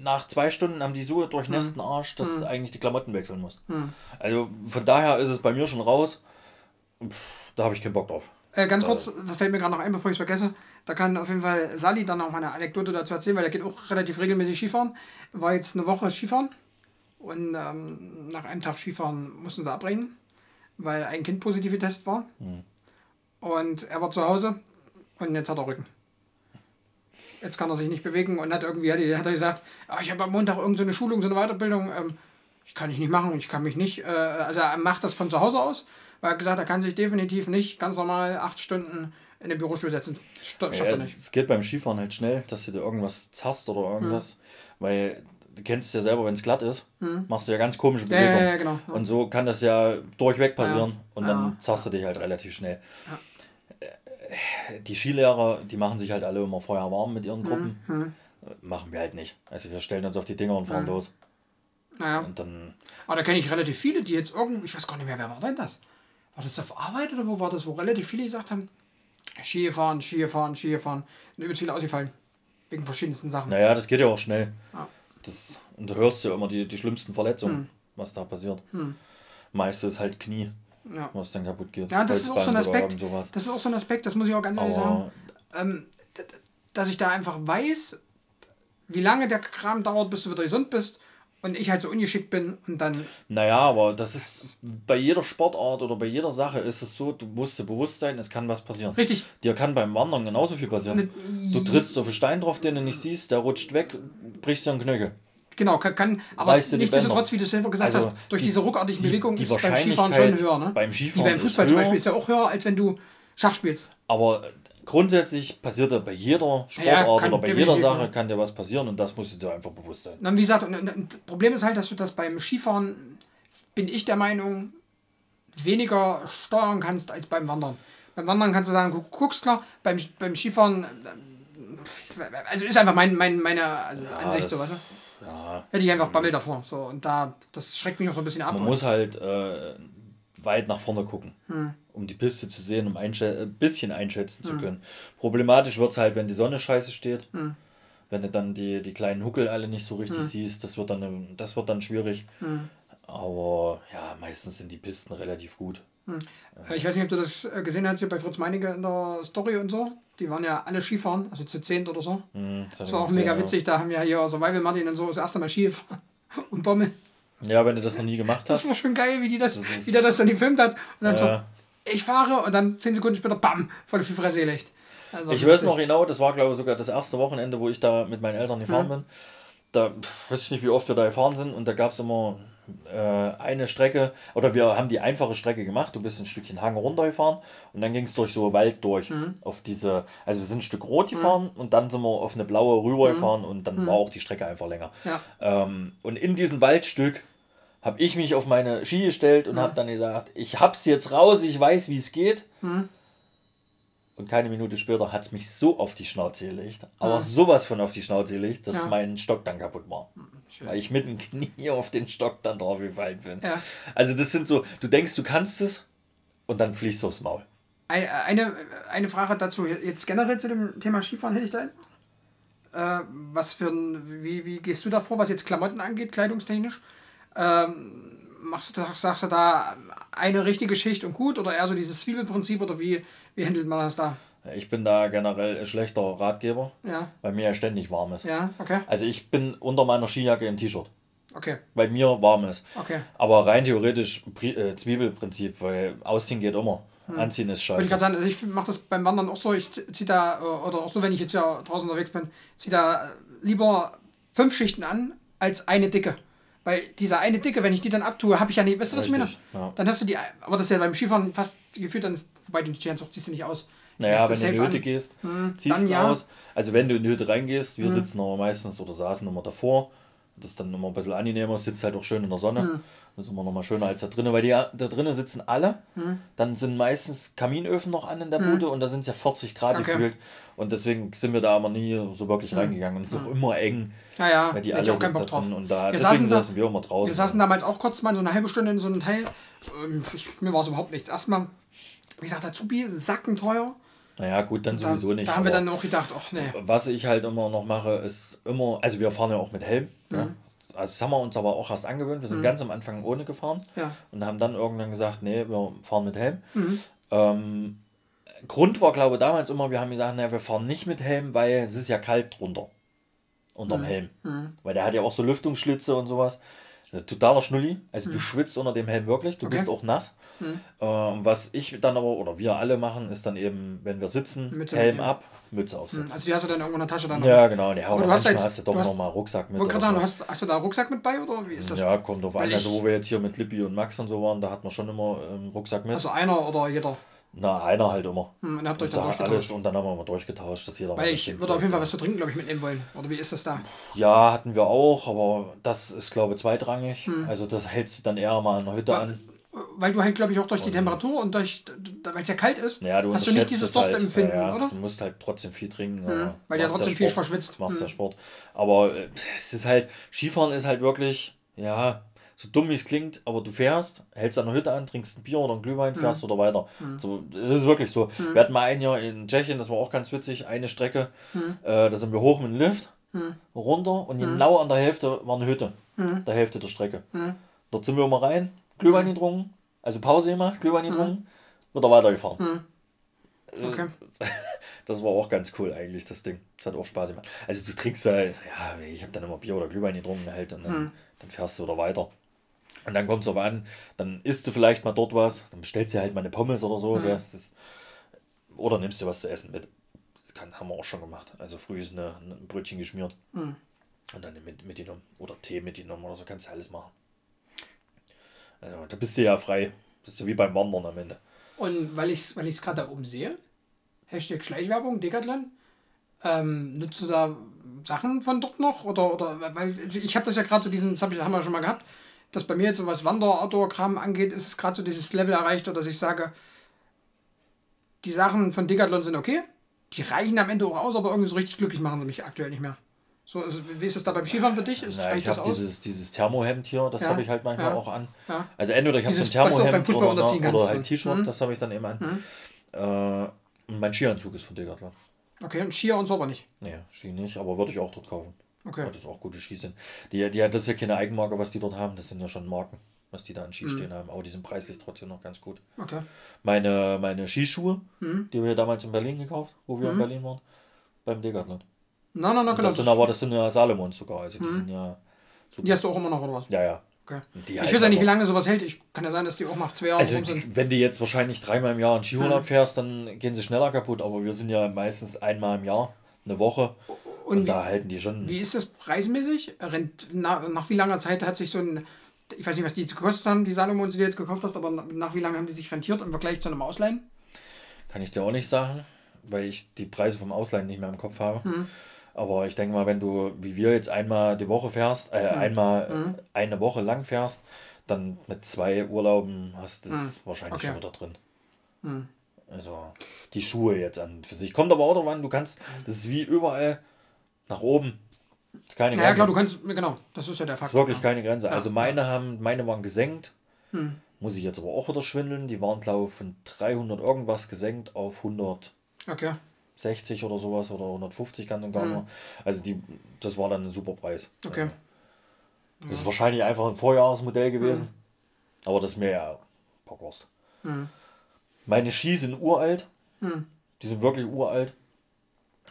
nach zwei Stunden haben die so durchnässten hm. Arsch, dass hm. du eigentlich die Klamotten wechseln musst. Hm. Also von daher ist es bei mir schon raus. Pff, da habe ich keinen Bock drauf.
Äh, ganz kurz, da fällt mir gerade noch ein, bevor ich es vergesse. Da kann auf jeden Fall Sali dann noch eine Anekdote dazu erzählen, weil er geht auch relativ regelmäßig Skifahren. War jetzt eine Woche Skifahren und ähm, nach einem Tag Skifahren mussten sie abbrechen, weil ein Kind positiv getestet war. Hm. Und er war zu Hause und jetzt hat er Rücken jetzt kann er sich nicht bewegen und hat irgendwie hat er gesagt, ah, ich habe am Montag irgendeine so Schulung, so eine Weiterbildung, ähm, ich kann ich nicht machen, ich kann mich nicht, äh, also er macht das von zu Hause aus, weil er gesagt, er kann sich definitiv nicht ganz normal acht Stunden in den Bürostuhl setzen.
Schafft ja, er nicht. Es geht beim Skifahren halt schnell, dass du dir irgendwas zerrst oder irgendwas, hm. weil du kennst es ja selber, wenn es glatt ist, hm. machst du ja ganz komische Bewegungen. Ja, ja, genau. Und so kann das ja durchweg passieren und dann zerrst du dich halt relativ schnell die Skilehrer, die machen sich halt alle immer vorher warm mit ihren Gruppen. Mhm. Machen wir halt nicht. Also wir stellen uns auf die Dinger und fahren mhm. los.
Naja. Und dann. Aber da kenne ich relativ viele, die jetzt irgendwie, ich weiß gar nicht mehr, wer war denn das? War das auf Arbeit oder wo war das, wo relativ viele gesagt haben, Ski fahren, Ski fahren, Ski fahren. Und übelst viele ausgefallen. Wegen verschiedensten Sachen.
Naja, das geht ja auch schnell. Ja. Das, und du hörst ja immer die, die schlimmsten Verletzungen, hm. was da passiert. Hm. Meiste ist halt Knie ja. was dann kaputt geht.
Ja, das ist auch so ein Aspekt. Das ist auch so ein Aspekt, das muss ich auch ganz ehrlich sagen. Ähm, dass ich da einfach weiß, wie lange der Kram dauert, bis du wieder gesund bist und ich halt so ungeschickt bin und dann.
Naja, aber das ist bei jeder Sportart oder bei jeder Sache ist es so, du musst dir bewusst sein, es kann was passieren. Richtig. Dir kann beim Wandern genauso viel passieren. Ne, du trittst auf einen Stein drauf, den du nicht siehst, der rutscht weg, brichst dir einen Knöchel.
Genau, kann, kann aber nichtsdestotrotz, wie du selber gesagt also hast, durch die, diese ruckartigen Bewegungen die ist es beim Skifahren schon höher. Ne? Beim Skifahren wie beim Fußball zum Beispiel ist ja auch höher, als wenn du Schach spielst.
Aber grundsätzlich passiert da bei jeder Sportart ja, oder bei jeder Sache kann dir was passieren und das musst du dir einfach bewusst sein.
Na, wie gesagt, das Problem ist halt, dass du das beim Skifahren, bin ich der Meinung, weniger steuern kannst als beim Wandern. Beim Wandern kannst du sagen, du guckst klar, beim, beim Skifahren, also ist einfach mein, mein, meine also ja, Ansicht, so weißt du? Ja. Hätte ich einfach Bammel davor. So, und da, das schreckt mich auch so ein bisschen ab.
Man muss halt äh, weit nach vorne gucken, hm. um die Piste zu sehen, um ein bisschen einschätzen hm. zu können. Problematisch wird es halt, wenn die Sonne scheiße steht. Hm. Wenn du dann die, die kleinen Huckel alle nicht so richtig hm. siehst, das wird dann, das wird dann schwierig. Hm. Aber ja, meistens sind die Pisten relativ gut.
Hm. Ich weiß nicht, ob du das äh, gesehen hast hier bei Fritz Meinecke in der Story und so. Die waren ja alle Skifahren, also zu zehnt oder so. Hm, das, das war auch mega witzig. Da haben wir hier Survival Martin und so das erste Mal Skifahren und Bommel.
Ja, wenn du das noch nie gemacht hast.
Das war schon geil, wie, die das, das wie der das dann gefilmt hat. Und dann äh, so, ich fahre und dann zehn Sekunden später, bam, voll viel Fresse gelegt.
Also ich weiß noch genau, das war glaube ich sogar das erste Wochenende, wo ich da mit meinen Eltern gefahren mhm. bin. Da weiß ich nicht, wie oft wir da gefahren sind und da gab es immer äh, eine Strecke, oder wir haben die einfache Strecke gemacht, du bist ein Stückchen Hang runtergefahren und dann ging es durch so Wald durch. Mhm. Auf diese, also wir sind ein Stück rot gefahren mhm. und dann sind wir auf eine blaue rüber gefahren mhm. und dann mhm. war auch die Strecke einfach länger. Ja. Ähm, und in diesem Waldstück habe ich mich auf meine Ski gestellt und mhm. habe dann gesagt, ich hab's jetzt raus, ich weiß, wie es geht. Mhm. Und keine Minute später hat es mich so auf die Schnauze gelegt, aber ja. sowas von auf die Schnauze gelegt, dass ja. mein Stock dann kaputt war. Schön. Weil ich mit dem Knie auf den Stock dann drauf gefallen bin. Ja. Also das sind so, du denkst, du kannst es und dann fliegst du aufs Maul.
Eine, eine Frage dazu, jetzt generell zu dem Thema Skifahren hätte ich da jetzt. Äh, was für ein, wie, wie gehst du da vor, was jetzt Klamotten angeht, kleidungstechnisch? Ähm, machst du, sagst du da eine richtige Schicht und gut oder eher so dieses Zwiebelprinzip oder wie, wie handelt man das da?
Ich bin da generell ein schlechter Ratgeber, ja. weil mir ja ständig warm ist. Ja, okay. Also ich bin unter meiner Skijacke im T-Shirt. Okay. Weil mir warm ist. Okay. Aber rein theoretisch äh, Zwiebelprinzip, weil Ausziehen geht immer. Hm. Anziehen ist scheiße.
Ich, sagen, also ich mache das beim Wandern auch so, ich ziehe da, oder auch so, wenn ich jetzt ja draußen unterwegs bin, ziehe da lieber fünf Schichten an, als eine dicke. Weil diese eine dicke, wenn ich die dann abtue, habe ich ja nicht. Weißt du, was ich meine? Ja. Dann hast du die. Aber das ist ja beim Skifahren fast gefühlt, dann ist, wobei den Skianzug ziehst du nicht aus. Naja, wenn du in die Hütte gehst, hm,
ziehst du ja. aus. Also wenn du in die Hütte reingehst, wir hm. sitzen aber meistens oder saßen immer davor. Das ist dann immer ein bisschen angenehmer, sitzt halt auch schön in der Sonne. Hm. Das ist immer noch mal schöner als da drinnen, weil die da drinnen sitzen alle. Hm. Dann sind meistens Kaminöfen noch an in der hm. Bude und da sind es ja 40 Grad okay. gefühlt. Und deswegen sind wir da aber nie so wirklich hm. reingegangen. Und es ist auch immer eng. Naja, weil die alle auch keinen Bock drauf. Und da, wir deswegen
saßen, wir immer draußen. Wir saßen damals auch kurz mal so eine halbe Stunde in so einem Teil. Ähm, ich, mir war es überhaupt nichts. Erstmal, wie gesagt, Azubi, sackenteuer.
Naja, gut, dann da, sowieso nicht.
Da haben wir dann auch gedacht, ach nee.
Was ich halt immer noch mache, ist immer, also wir fahren ja auch mit Helm. Mhm. Ja. Also das haben wir uns aber auch erst angewöhnt. Wir sind mhm. ganz am Anfang ohne gefahren ja. und haben dann irgendwann gesagt, nee, wir fahren mit Helm. Mhm. Ähm, Grund war, glaube ich, damals immer, wir haben gesagt, naja, wir fahren nicht mit Helm, weil es ist ja kalt drunter. Unterm mhm. Helm. Mhm. Weil der hat ja auch so Lüftungsschlitze und sowas. Also totaler Schnulli. Also mhm. du schwitzt unter dem Helm wirklich, du okay. bist auch nass. Mhm. Ähm, was ich dann aber, oder wir alle machen, ist dann eben, wenn wir sitzen, Mütze Helm ab, Mütze mhm. aufsetzen. Also die hast du dann irgendwo in der Tasche dann Ja, genau. Ja, aber du hast, halt, hast du doch nochmal Rucksack
mit. Sagen, so. hast, hast du da Rucksack mit bei oder wie ist das?
Ja, kommt drauf an. Also wo wir jetzt hier mit Lippi und Max und so waren, da hat man schon immer einen Rucksack mit.
Also einer oder jeder?
Na, einer halt immer.
Hm, und habt euch dann
da durchgetauscht. Alles, und dann haben wir mal durchgetauscht, dass jeder
Weil ich würde auf jeden Fall was zu trinken, glaube ich, mitnehmen wollen. Oder wie ist das da?
Ja, hatten wir auch, aber das ist, glaube ich, zweitrangig. Hm. Also das hältst du dann eher mal in der Hütte weil, an.
Weil du halt, glaube ich, auch durch die Temperatur und durch, weil es ja kalt ist, ja, du hast du nicht dieses
Durstempfinden, halt, ja, oder? Du musst halt trotzdem viel trinken.
Hm. Weil ja trotzdem viel verschwitzt.
Machst hm. ja Sport. Aber äh, es ist halt, Skifahren ist halt wirklich, ja, so dumm wie es klingt, aber du fährst, hältst eine Hütte an, trinkst ein Bier oder ein Glühwein, mhm. fährst mhm. oder weiter. Mhm. So, das ist wirklich so. Mhm. Wir hatten mal ein Jahr in Tschechien, das war auch ganz witzig, eine Strecke, mhm. äh, da sind wir hoch mit dem Lift, mhm. runter und genau an der Hälfte war eine Hütte, der Hälfte der Strecke. Dort sind wir immer rein, Glühwein getrunken, also Pause gemacht, Glühwein getrunken, wieder weitergefahren. Äh, okay. Das war auch ganz cool eigentlich, das Ding. Das hat auch Spaß gemacht. Also du trinkst halt, ja, ich habe dann immer Bier oder Glühwein getrunken halt und dann, dann fährst du wieder weiter. Und dann kommt es aber an, dann isst du vielleicht mal dort was, dann bestellst du halt mal eine Pommes oder so. Mhm. Ist, oder nimmst du was zu essen mit. Das kann, haben wir auch schon gemacht. Also früh ist eine, ein Brötchen geschmiert. Mhm. Und dann mit, mitgenommen. Oder Tee mitgenommen oder so, kannst du alles machen. Also, da bist du ja frei. Bist du wie beim Wandern am Ende.
Und weil ich es weil gerade da oben sehe, Hashtag Schleichwerbung, Decathlon, ähm, nutzt du da Sachen von dort noch? Oder, oder weil ich habe das ja gerade so diesen, das hab ich, haben wir schon mal gehabt, dass bei mir jetzt so was Wander-Outdoor-Kram angeht, ist es gerade so dieses Level erreicht, dass ich sage, die Sachen von Decathlon sind okay, die reichen am Ende auch aus, aber irgendwie so richtig glücklich machen sie mich aktuell nicht mehr. So, also, wie ist das da beim Skifahren für dich? Ist,
Na, ich habe dieses, dieses Thermohemd hier, das ja. habe ich halt manchmal
ja.
auch an.
Ja.
Also entweder ich habe so ein Thermohemd oder, oder, oder halt T-Shirt, mhm. das habe ich dann eben an. Mhm. Äh, mein Skianzug ist von Decathlon.
Okay, und Skier und so aber nicht?
Nee, Ski nicht, aber würde ich auch dort kaufen. Okay. Weil das auch gute Ski sind. Die, die, das ist ja keine Eigenmarke, was die dort haben, das sind ja schon Marken, was die da an Ski mhm. stehen haben. Aber die sind preislich trotzdem noch ganz gut.
Okay.
Meine, meine Skischuhe, mhm. die wir damals in Berlin gekauft, wo wir in mhm. Berlin waren, beim Decathlon.
Nein, nein, nein,
genau. Das sind aber das sind ja Salomons sogar. Also die mhm. sind ja.
Super. Die hast du auch immer noch, oder was?
Ja, ja.
Okay. Ich weiß ja nicht, wie lange sowas hält. Ich kann ja sein, dass die auch nach zwei Jahren
also, sind. Wenn du jetzt wahrscheinlich dreimal im Jahr in Skiurlaub mhm. fährst, dann gehen sie schneller kaputt. Aber wir sind ja meistens einmal im Jahr, eine Woche. Und, und da halten die schon.
Wie ist das preismäßig? Nach, nach wie langer Zeit hat sich so ein. Ich weiß nicht, was die jetzt gekostet haben, die Salomons, die du jetzt gekauft hast, aber nach wie lange haben die sich rentiert im Vergleich zu einem Ausleihen?
Kann ich dir auch nicht sagen, weil ich die Preise vom Ausleihen nicht mehr im Kopf habe. Mhm. Aber ich denke mal, wenn du, wie wir jetzt einmal die Woche fährst, äh, mhm. einmal mhm. eine Woche lang fährst, dann mit zwei Urlauben hast du es mhm. wahrscheinlich okay. schon wieder drin. Mhm. Also die Schuhe jetzt an für sich. Kommt aber auch darauf an, du kannst, das ist wie überall nach oben.
Das ist keine Grenze. Ja, klar, du kannst, genau, das ist ja der
Fakt. Das ist wirklich keine Grenze. Also meine haben, meine waren gesenkt. Hm. Muss ich jetzt aber auch wieder schwindeln. Die waren, glaube ich, von 300 irgendwas gesenkt auf 100.
Okay.
60 oder sowas oder 150 ganz und gar mhm. Also die, das war dann ein super Preis.
Okay.
Das ist wahrscheinlich einfach ein Vorjahresmodell gewesen. Mhm. Aber das ist mir ja Bockwurst. Mhm. Meine Ski sind uralt. Mhm. Die sind wirklich uralt.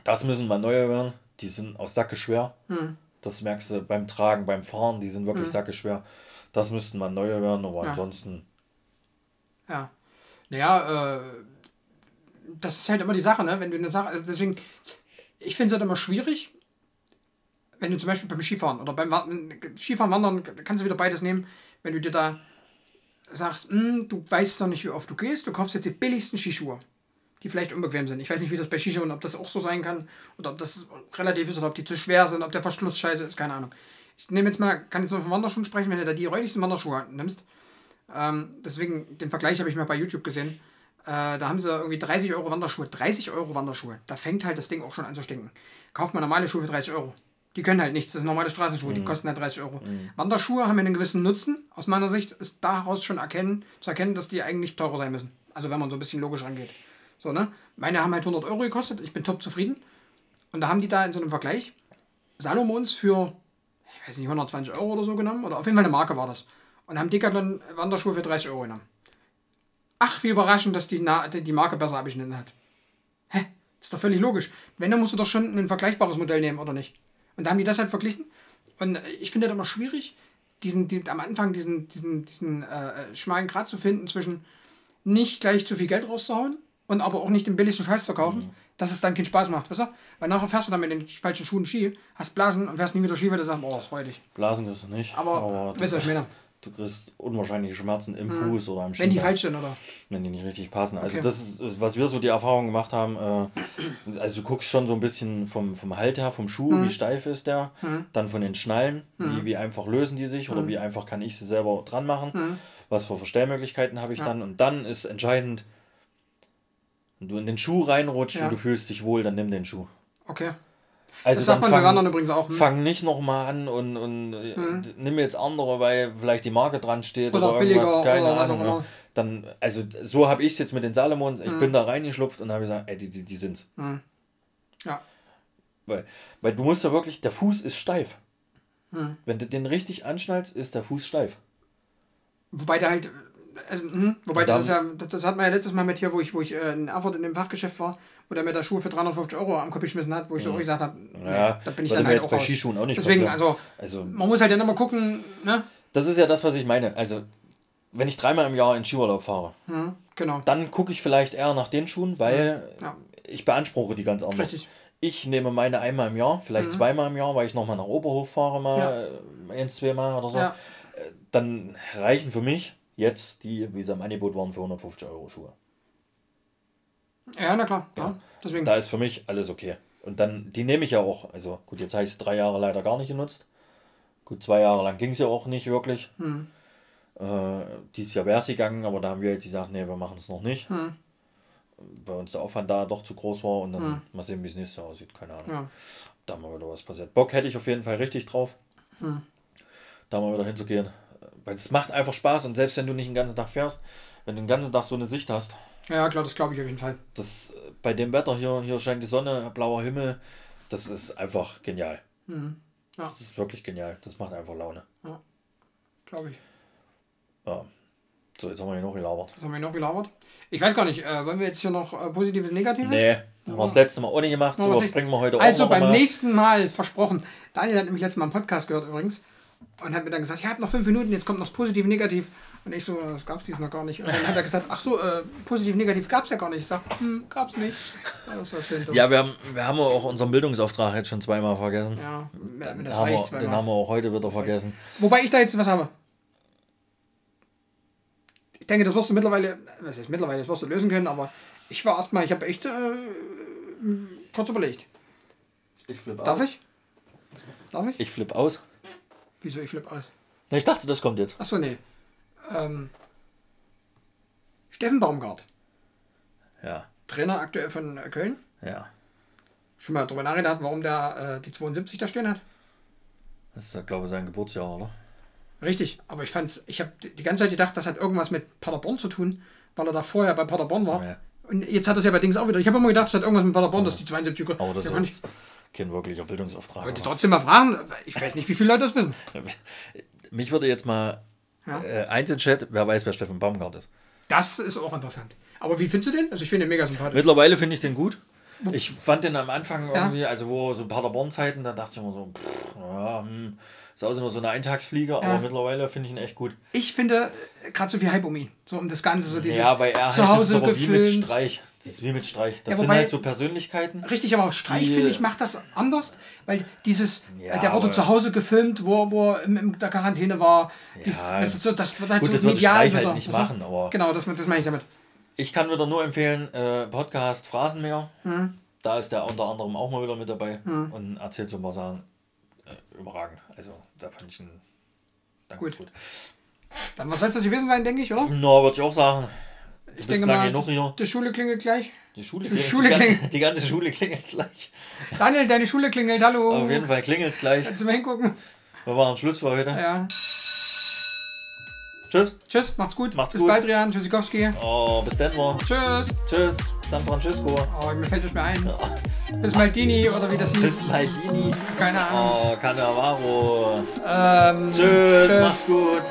Das müssen mal neue werden. Die sind aus Sacke schwer. Mhm. Das merkst du beim Tragen, beim Fahren, die sind wirklich mhm. Sacke schwer. Das müssten mal neue werden, aber ja. ansonsten.
Ja. Naja, äh, das ist halt immer die Sache, ne? Wenn du eine Sache, also deswegen, ich finde es halt immer schwierig, wenn du zum Beispiel beim Skifahren oder beim Skifahren, Wandern, kannst du wieder beides nehmen, wenn du dir da sagst, hm, du weißt noch nicht, wie oft du gehst, du kaufst jetzt die billigsten Skischuhe, die vielleicht unbequem sind. Ich weiß nicht, wie das bei Skischuhen, ob das auch so sein kann oder ob das relativ ist oder ob die zu schwer sind, ob der Verschluss scheiße ist, keine Ahnung. Ich nehme jetzt mal, kann jetzt nur von Wanderschuhen sprechen, wenn du da die räudigsten Wanderschuhe nimmst. Ähm, deswegen, den Vergleich habe ich mal bei YouTube gesehen äh, da haben sie irgendwie 30 Euro Wanderschuhe. 30 Euro Wanderschuhe. Da fängt halt das Ding auch schon an zu stinken. Kauft man normale Schuhe für 30 Euro. Die können halt nichts. Das sind normale Straßenschuhe. Mhm. Die kosten halt 30 Euro. Mhm. Wanderschuhe haben einen gewissen Nutzen. Aus meiner Sicht ist daraus schon erkennen, zu erkennen, dass die eigentlich teurer sein müssen. Also wenn man so ein bisschen logisch rangeht. So, ne? Meine haben halt 100 Euro gekostet. Ich bin top zufrieden. Und da haben die da in so einem Vergleich Salomons für, ich weiß nicht, 120 Euro oder so genommen. Oder auf jeden Fall eine Marke war das. Und haben Decathlon Wanderschuhe für 30 Euro genommen. Ach, wie überraschend, dass die, Na die Marke besser abgeschnitten hat. Hä? Das ist doch völlig logisch. Wenn, dann musst du doch schon ein vergleichbares Modell nehmen, oder nicht? Und da haben die das halt verglichen. Und ich finde das immer schwierig, diesen, diesen, am Anfang diesen, diesen, diesen äh, schmalen Grad zu finden zwischen nicht gleich zu viel Geld rauszuhauen und aber auch nicht den billigsten Scheiß zu kaufen, mhm. dass es dann keinen Spaß macht, weißt du? Weil nachher fährst du dann mit den falschen Schuhen Ski, hast Blasen und fährst nie wieder Ski, weil du sagst, oh, freudig.
Blasen wirst du nicht.
Aber, aber weißt du, was ich meine?
du kriegst unwahrscheinliche Schmerzen im mhm. Fuß oder am
Wenn die falsch sind, oder?
Wenn die nicht richtig passen. Also okay. das ist, was wir so die Erfahrung gemacht haben, äh, also du guckst schon so ein bisschen vom, vom Halt her, vom Schuh, mhm. wie steif ist der, mhm. dann von den Schnallen, wie, mhm. wie einfach lösen die sich oder mhm. wie einfach kann ich sie selber dran machen, was für Verstellmöglichkeiten habe ich ja. dann und dann ist entscheidend, wenn du in den Schuh reinrutscht ja. und du fühlst dich wohl, dann nimm den Schuh.
Okay.
Also das sagt man fang, bei Wandern übrigens auch. Hm? Fang nicht nochmal an und, und hm. nimm jetzt andere, weil vielleicht die Marke dran steht oder, oder irgendwas, keine oder Ahnung. Ne? Dann, also so habe ich es jetzt mit den Salomons. Ich hm. bin da reingeschlupft und habe gesagt, ey, die, die, die sind's.
Hm. Ja.
Weil, weil du musst ja wirklich, der Fuß ist steif. Hm. Wenn du den richtig anschnallst, ist der Fuß steif.
Wobei der halt, also, hm, wobei dann, das ja, das, das hat man ja letztes Mal mit hier, wo ich, wo ich äh, in Erfurt in dem Fachgeschäft war, wo der mir da Schuhe für 350 Euro am Kopf geschmissen hat, wo ich so auch gesagt habe,
ja, da bin ich dann halt auch bei raus. Skischuhen auch nicht
Deswegen, also, also, man muss halt dann immer gucken, ne?
Das ist ja das, was ich meine. Also, wenn ich dreimal im Jahr in Skiurlaub fahre,
hm, genau.
dann gucke ich vielleicht eher nach den Schuhen, weil ja. ich beanspruche die ganz anders. Richtig. Ich nehme meine einmal im Jahr, vielleicht
Mhm.
zweimal im Jahr, weil ich nochmal nach Oberhof fahre, mal äh, ein, zweimal oder so.
Ja.
Äh, Dann reichen für mich jetzt die, wie sie im Angebot waren, für 150 Euro Schuhe.
Ja, na klar. Ja. Deswegen.
Da ist für mich alles okay. Und dann, die nehme ich ja auch. Also gut, jetzt ich es drei Jahre leider gar nicht genutzt. Gut, zwei Jahre lang ging es ja auch nicht wirklich.
Hm.
Äh, dieses Jahr wäre es gegangen, aber da haben wir jetzt gesagt, nee, wir machen es noch nicht.
Hm.
Weil uns der Aufwand da doch zu groß war und dann
Hm.
mal sehen, wie es nächstes Jahr aussieht. Keine Ahnung.
Ja.
Da mal wieder was passiert. Bock hätte ich auf jeden Fall richtig drauf.
Hm.
Da mal wieder hinzugehen. Weil es macht einfach Spaß und selbst wenn du nicht den ganzen Tag fährst, wenn du den ganzen Tag so eine Sicht hast,
ja, klar, das glaube ich auf jeden Fall.
das äh, bei dem Wetter hier, hier scheint die Sonne, blauer Himmel, das ist einfach genial.
Mhm. Ja.
Das ist wirklich genial. Das macht einfach Laune.
Glaube ich.
Ja. So, jetzt haben wir hier noch gelabert.
Was haben wir noch gelabert? Ich weiß gar nicht, äh, wollen wir jetzt hier noch äh, Positives, Negatives?
Nee, haben wir das letzte Mal nicht gemacht. So springen wir heute
Also
auch noch
beim
mal.
nächsten Mal versprochen. Daniel hat nämlich letztes Mal einen Podcast gehört übrigens und hat mir dann gesagt, ich habe noch fünf Minuten, jetzt kommt noch das Positiv, Negativ. Und ich so, das gab es diesmal gar nicht. Und dann hat er gesagt, ach so, äh, Positiv, Negativ gab es ja gar nicht. Ich sag, hm, gab's nicht. Das war schön. dumm.
Ja, wir haben, wir haben auch unseren Bildungsauftrag jetzt schon zweimal vergessen.
ja
Den,
das
haben wir,
reicht
den
zweimal.
haben wir auch heute wieder vergessen.
Wobei ich da jetzt was habe. Ich denke, das wirst du mittlerweile, was heißt mittlerweile, das wirst du lösen können, aber ich war erstmal, ich habe echt äh, kurz überlegt.
Ich flippe
Darf ich? Darf ich?
Ich flippe aus.
Wieso, ich flippe aus?
Na, ich dachte, das kommt jetzt.
Achso, nee. Ähm, Steffen Baumgart,
Ja,
Trainer aktuell von äh, Köln.
ja.
Schon mal darüber nachgedacht, warum der äh, die 72 da stehen hat?
Das ist, glaube ich, sein Geburtsjahr, oder?
Richtig, aber ich fand's, ich habe die ganze Zeit gedacht, das hat irgendwas mit Paderborn zu tun, weil er da vorher bei Paderborn war.
Ja.
Und jetzt hat er es ja bei Dings auch wieder. Ich habe immer gedacht, es hat irgendwas mit Paderborn, dass die 72
Aber das
ja,
ist
kann ich
jetzt kein wirklicher Bildungsauftrag.
wollte
aber-
trotzdem mal fragen. Ich weiß nicht, wie viele Leute das wissen.
Mich würde jetzt mal
Ja.
äh, eins in Chat, wer weiß, wer Steffen Baumgart ist.
Das ist auch interessant. Aber wie findest du den? Also ich finde den mega sympathisch.
Mittlerweile finde ich den gut. Ich fand den am Anfang
Ja.
irgendwie, also wo so Paderborn-Zeiten, da dachte ich immer so, pff, ja, hm, ist auch nur so eine Eintagsflieger,
Ja.
aber mittlerweile finde ich ihn echt gut.
Ich finde gerade so viel Hype um ihn. So um das Ganze, so dieses
ja, weil er
zu
halt, das ist
Hause
aber wie mit
gefilmt.
Streich. Das ist wie mit Streich. Das
Ja,
sind halt so Persönlichkeiten.
Richtig, aber auch Streich, finde ich, macht das anders, weil dieses,
Ja,
äh, der wurde zu Hause gefilmt, wo, wo er in, in der Quarantäne war. Die,
Ja,
das, so, das wird halt
gut,
so
das
medial
Streich halt
wieder,
nicht machen, aber-
Genau, das, das meine ich damit.
Ich kann wieder nur empfehlen, äh, Podcast Phrasenmäher.
Mhm.
Da ist der unter anderem auch mal wieder mit dabei und erzählt so ein paar Sachen. Äh, überragend. Also da fand ich ihn
Gut.
gut.
Dann was soll das gewesen sein, denke ich, oder?
Na, würde ich auch sagen. Du
Ich
bist
denke
lange
mal,
genug hier.
die Schule klingelt gleich.
Die Schule
die
klingelt.
Schule
die,
klingelt.
ganze, die ganze Schule klingelt gleich.
Daniel, deine Schule klingelt, hallo.
Auf jeden Fall klingelt es gleich.
Kannst du mal hingucken?
Wir machen Schluss für heute.
Ja.
Tschüss.
Tschüss, macht's gut.
Macht's
Bis
gut.
bald, Rian. Tschüssikowski.
Oh, bis dann mal.
Tschüss.
Tschüss. San Francisco.
Oh, mir fällt nicht mehr ein. Bis Maldini oder wie das hieß.
Bis Maldini.
Keine Ahnung.
Oh, Cannavaro.
Ähm,
Tschüss. Macht's gut.